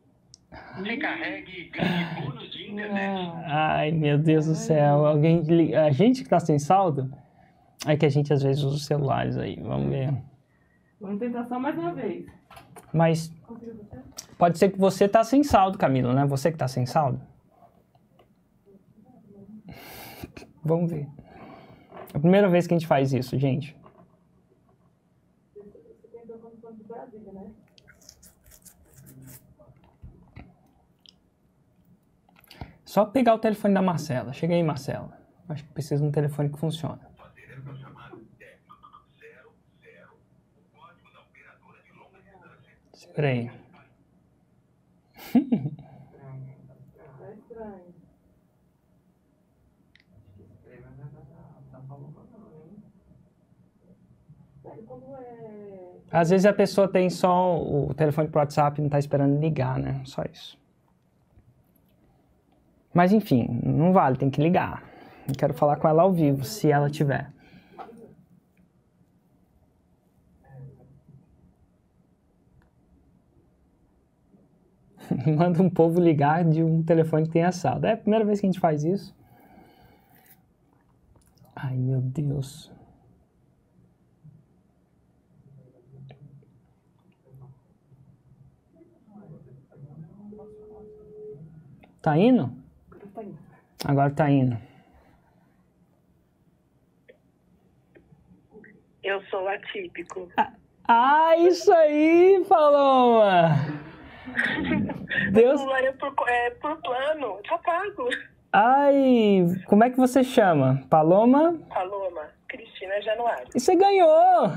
Recarregue e ganhe bônus de internet. Ai, meu Deus do céu. Alguém, a gente que tá sem saldo? É que a gente às vezes usa os celulares aí. Vamos ver. Vamos tentar só mais uma vez. Mas pode ser que você tá sem saldo, Camila, né? Você que tá sem saldo? Vamos ver. É a primeira vez que a gente faz isso, gente. só pegar o telefone da Marcela. Chega aí, Marcela. Acho que precisa de um telefone que funcione. Espere aí. Às vezes a pessoa tem só o telefone pro WhatsApp e não está esperando ligar, né? Só isso. Mas enfim, não vale, tem que ligar. Eu quero falar com ela ao vivo, se ela tiver. Manda um povo ligar de um telefone que tem saldo. É a primeira vez que a gente faz isso. Ai, meu Deus. Tá indo? Agora tá indo. Eu sou atípico. Ah, isso aí, Paloma! Deus. É por, é por plano, tá pago. Ai, como é que você chama? Paloma? Paloma, Cristina Januário. E você ganhou!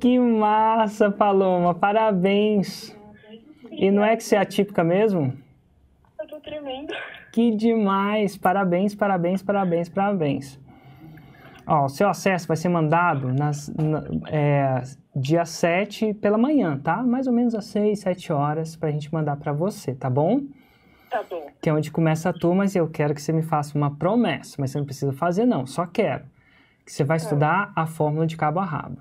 Que massa, Paloma! Parabéns! E não é que você é atípica mesmo? Tremendo. Que demais! Parabéns, parabéns, parabéns, parabéns. Ó, o seu acesso vai ser mandado nas, na- é, dia 7 pela manhã, tá? Mais ou menos às 6, 7 horas pra gente mandar pra você, tá bom? Tá bom, Que é onde começa a turma, mas eu quero que você me faça uma promessa, mas você não precisa fazer não, só quero. Que você vai estudar a fórmula de cabo a rabo,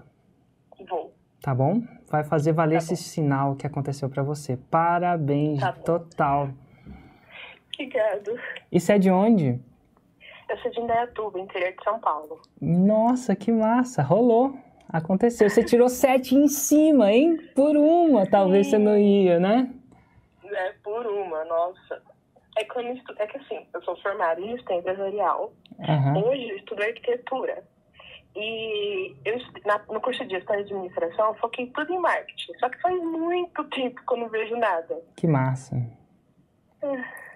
vou. tá bom? Vai fazer valer Tá bom. esse sinal que aconteceu pra você. Parabéns, Tá bom. Obrigado. Isso é de onde? Eu sou de Indaiatuba, interior de São Paulo. Nossa, que massa, rolou. Aconteceu. Você tirou sete em cima, hein? Por uma, talvez você não ia, né? É por uma, nossa. É que, eu é que assim, eu sou formada em gestão empresarial. Aham. Hoje eu estudo arquitetura. E eu, na- no curso de gestão e administração, eu foquei tudo em marketing. Só que faz muito tempo que eu não vejo nada. Que massa.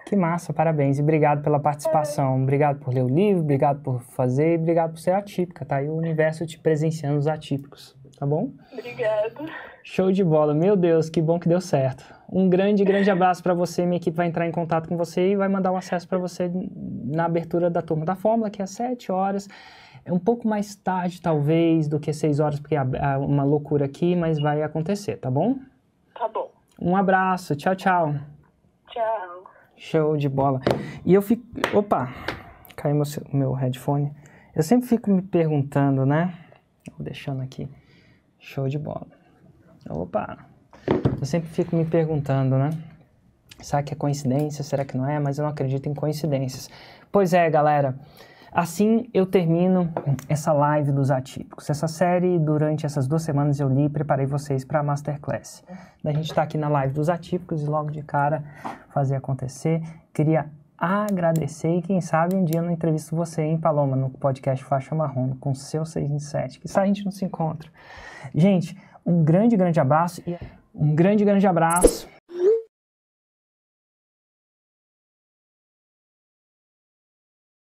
Que massa, parabéns. E obrigado pela participação. Obrigado por ler o livro, obrigado por fazer e obrigado por ser atípica, tá? E o universo te presenciando os atípicos, tá bom? Obrigado. Show de bola. Meu Deus, que bom que deu certo. Um grande, grande abraço para você. Minha equipe vai entrar em contato com você e vai mandar o acesso para você na abertura da turma da Fórmula, que é às 7 horas. É um pouco mais tarde, talvez, do que 6 horas, porque é é uma loucura aqui, mas vai acontecer, tá bom? Tá bom. Um abraço. Tchau, tchau. Tchau. Show de bola. E eu fico. Opa! Caiu meu, meu headphone. Eu sempre fico me perguntando, né? Vou deixando aqui. Show de bola. Opa! Eu sempre fico me perguntando, né? Será que é coincidência? Será que não é? Mas eu não acredito em coincidências. Pois é, galera. Assim eu termino essa live dos atípicos. Essa série, durante essas duas semanas, eu li e preparei vocês para a Masterclass. A gente está aqui na live dos atípicos e logo de cara fazer acontecer. Queria agradecer e quem sabe um dia eu não entrevisto você, hein, Paloma, no podcast Faixa Marrom, com seu 6 em 7. Que a gente não se encontra. Gente, um grande, grande abraço e um grande, grande abraço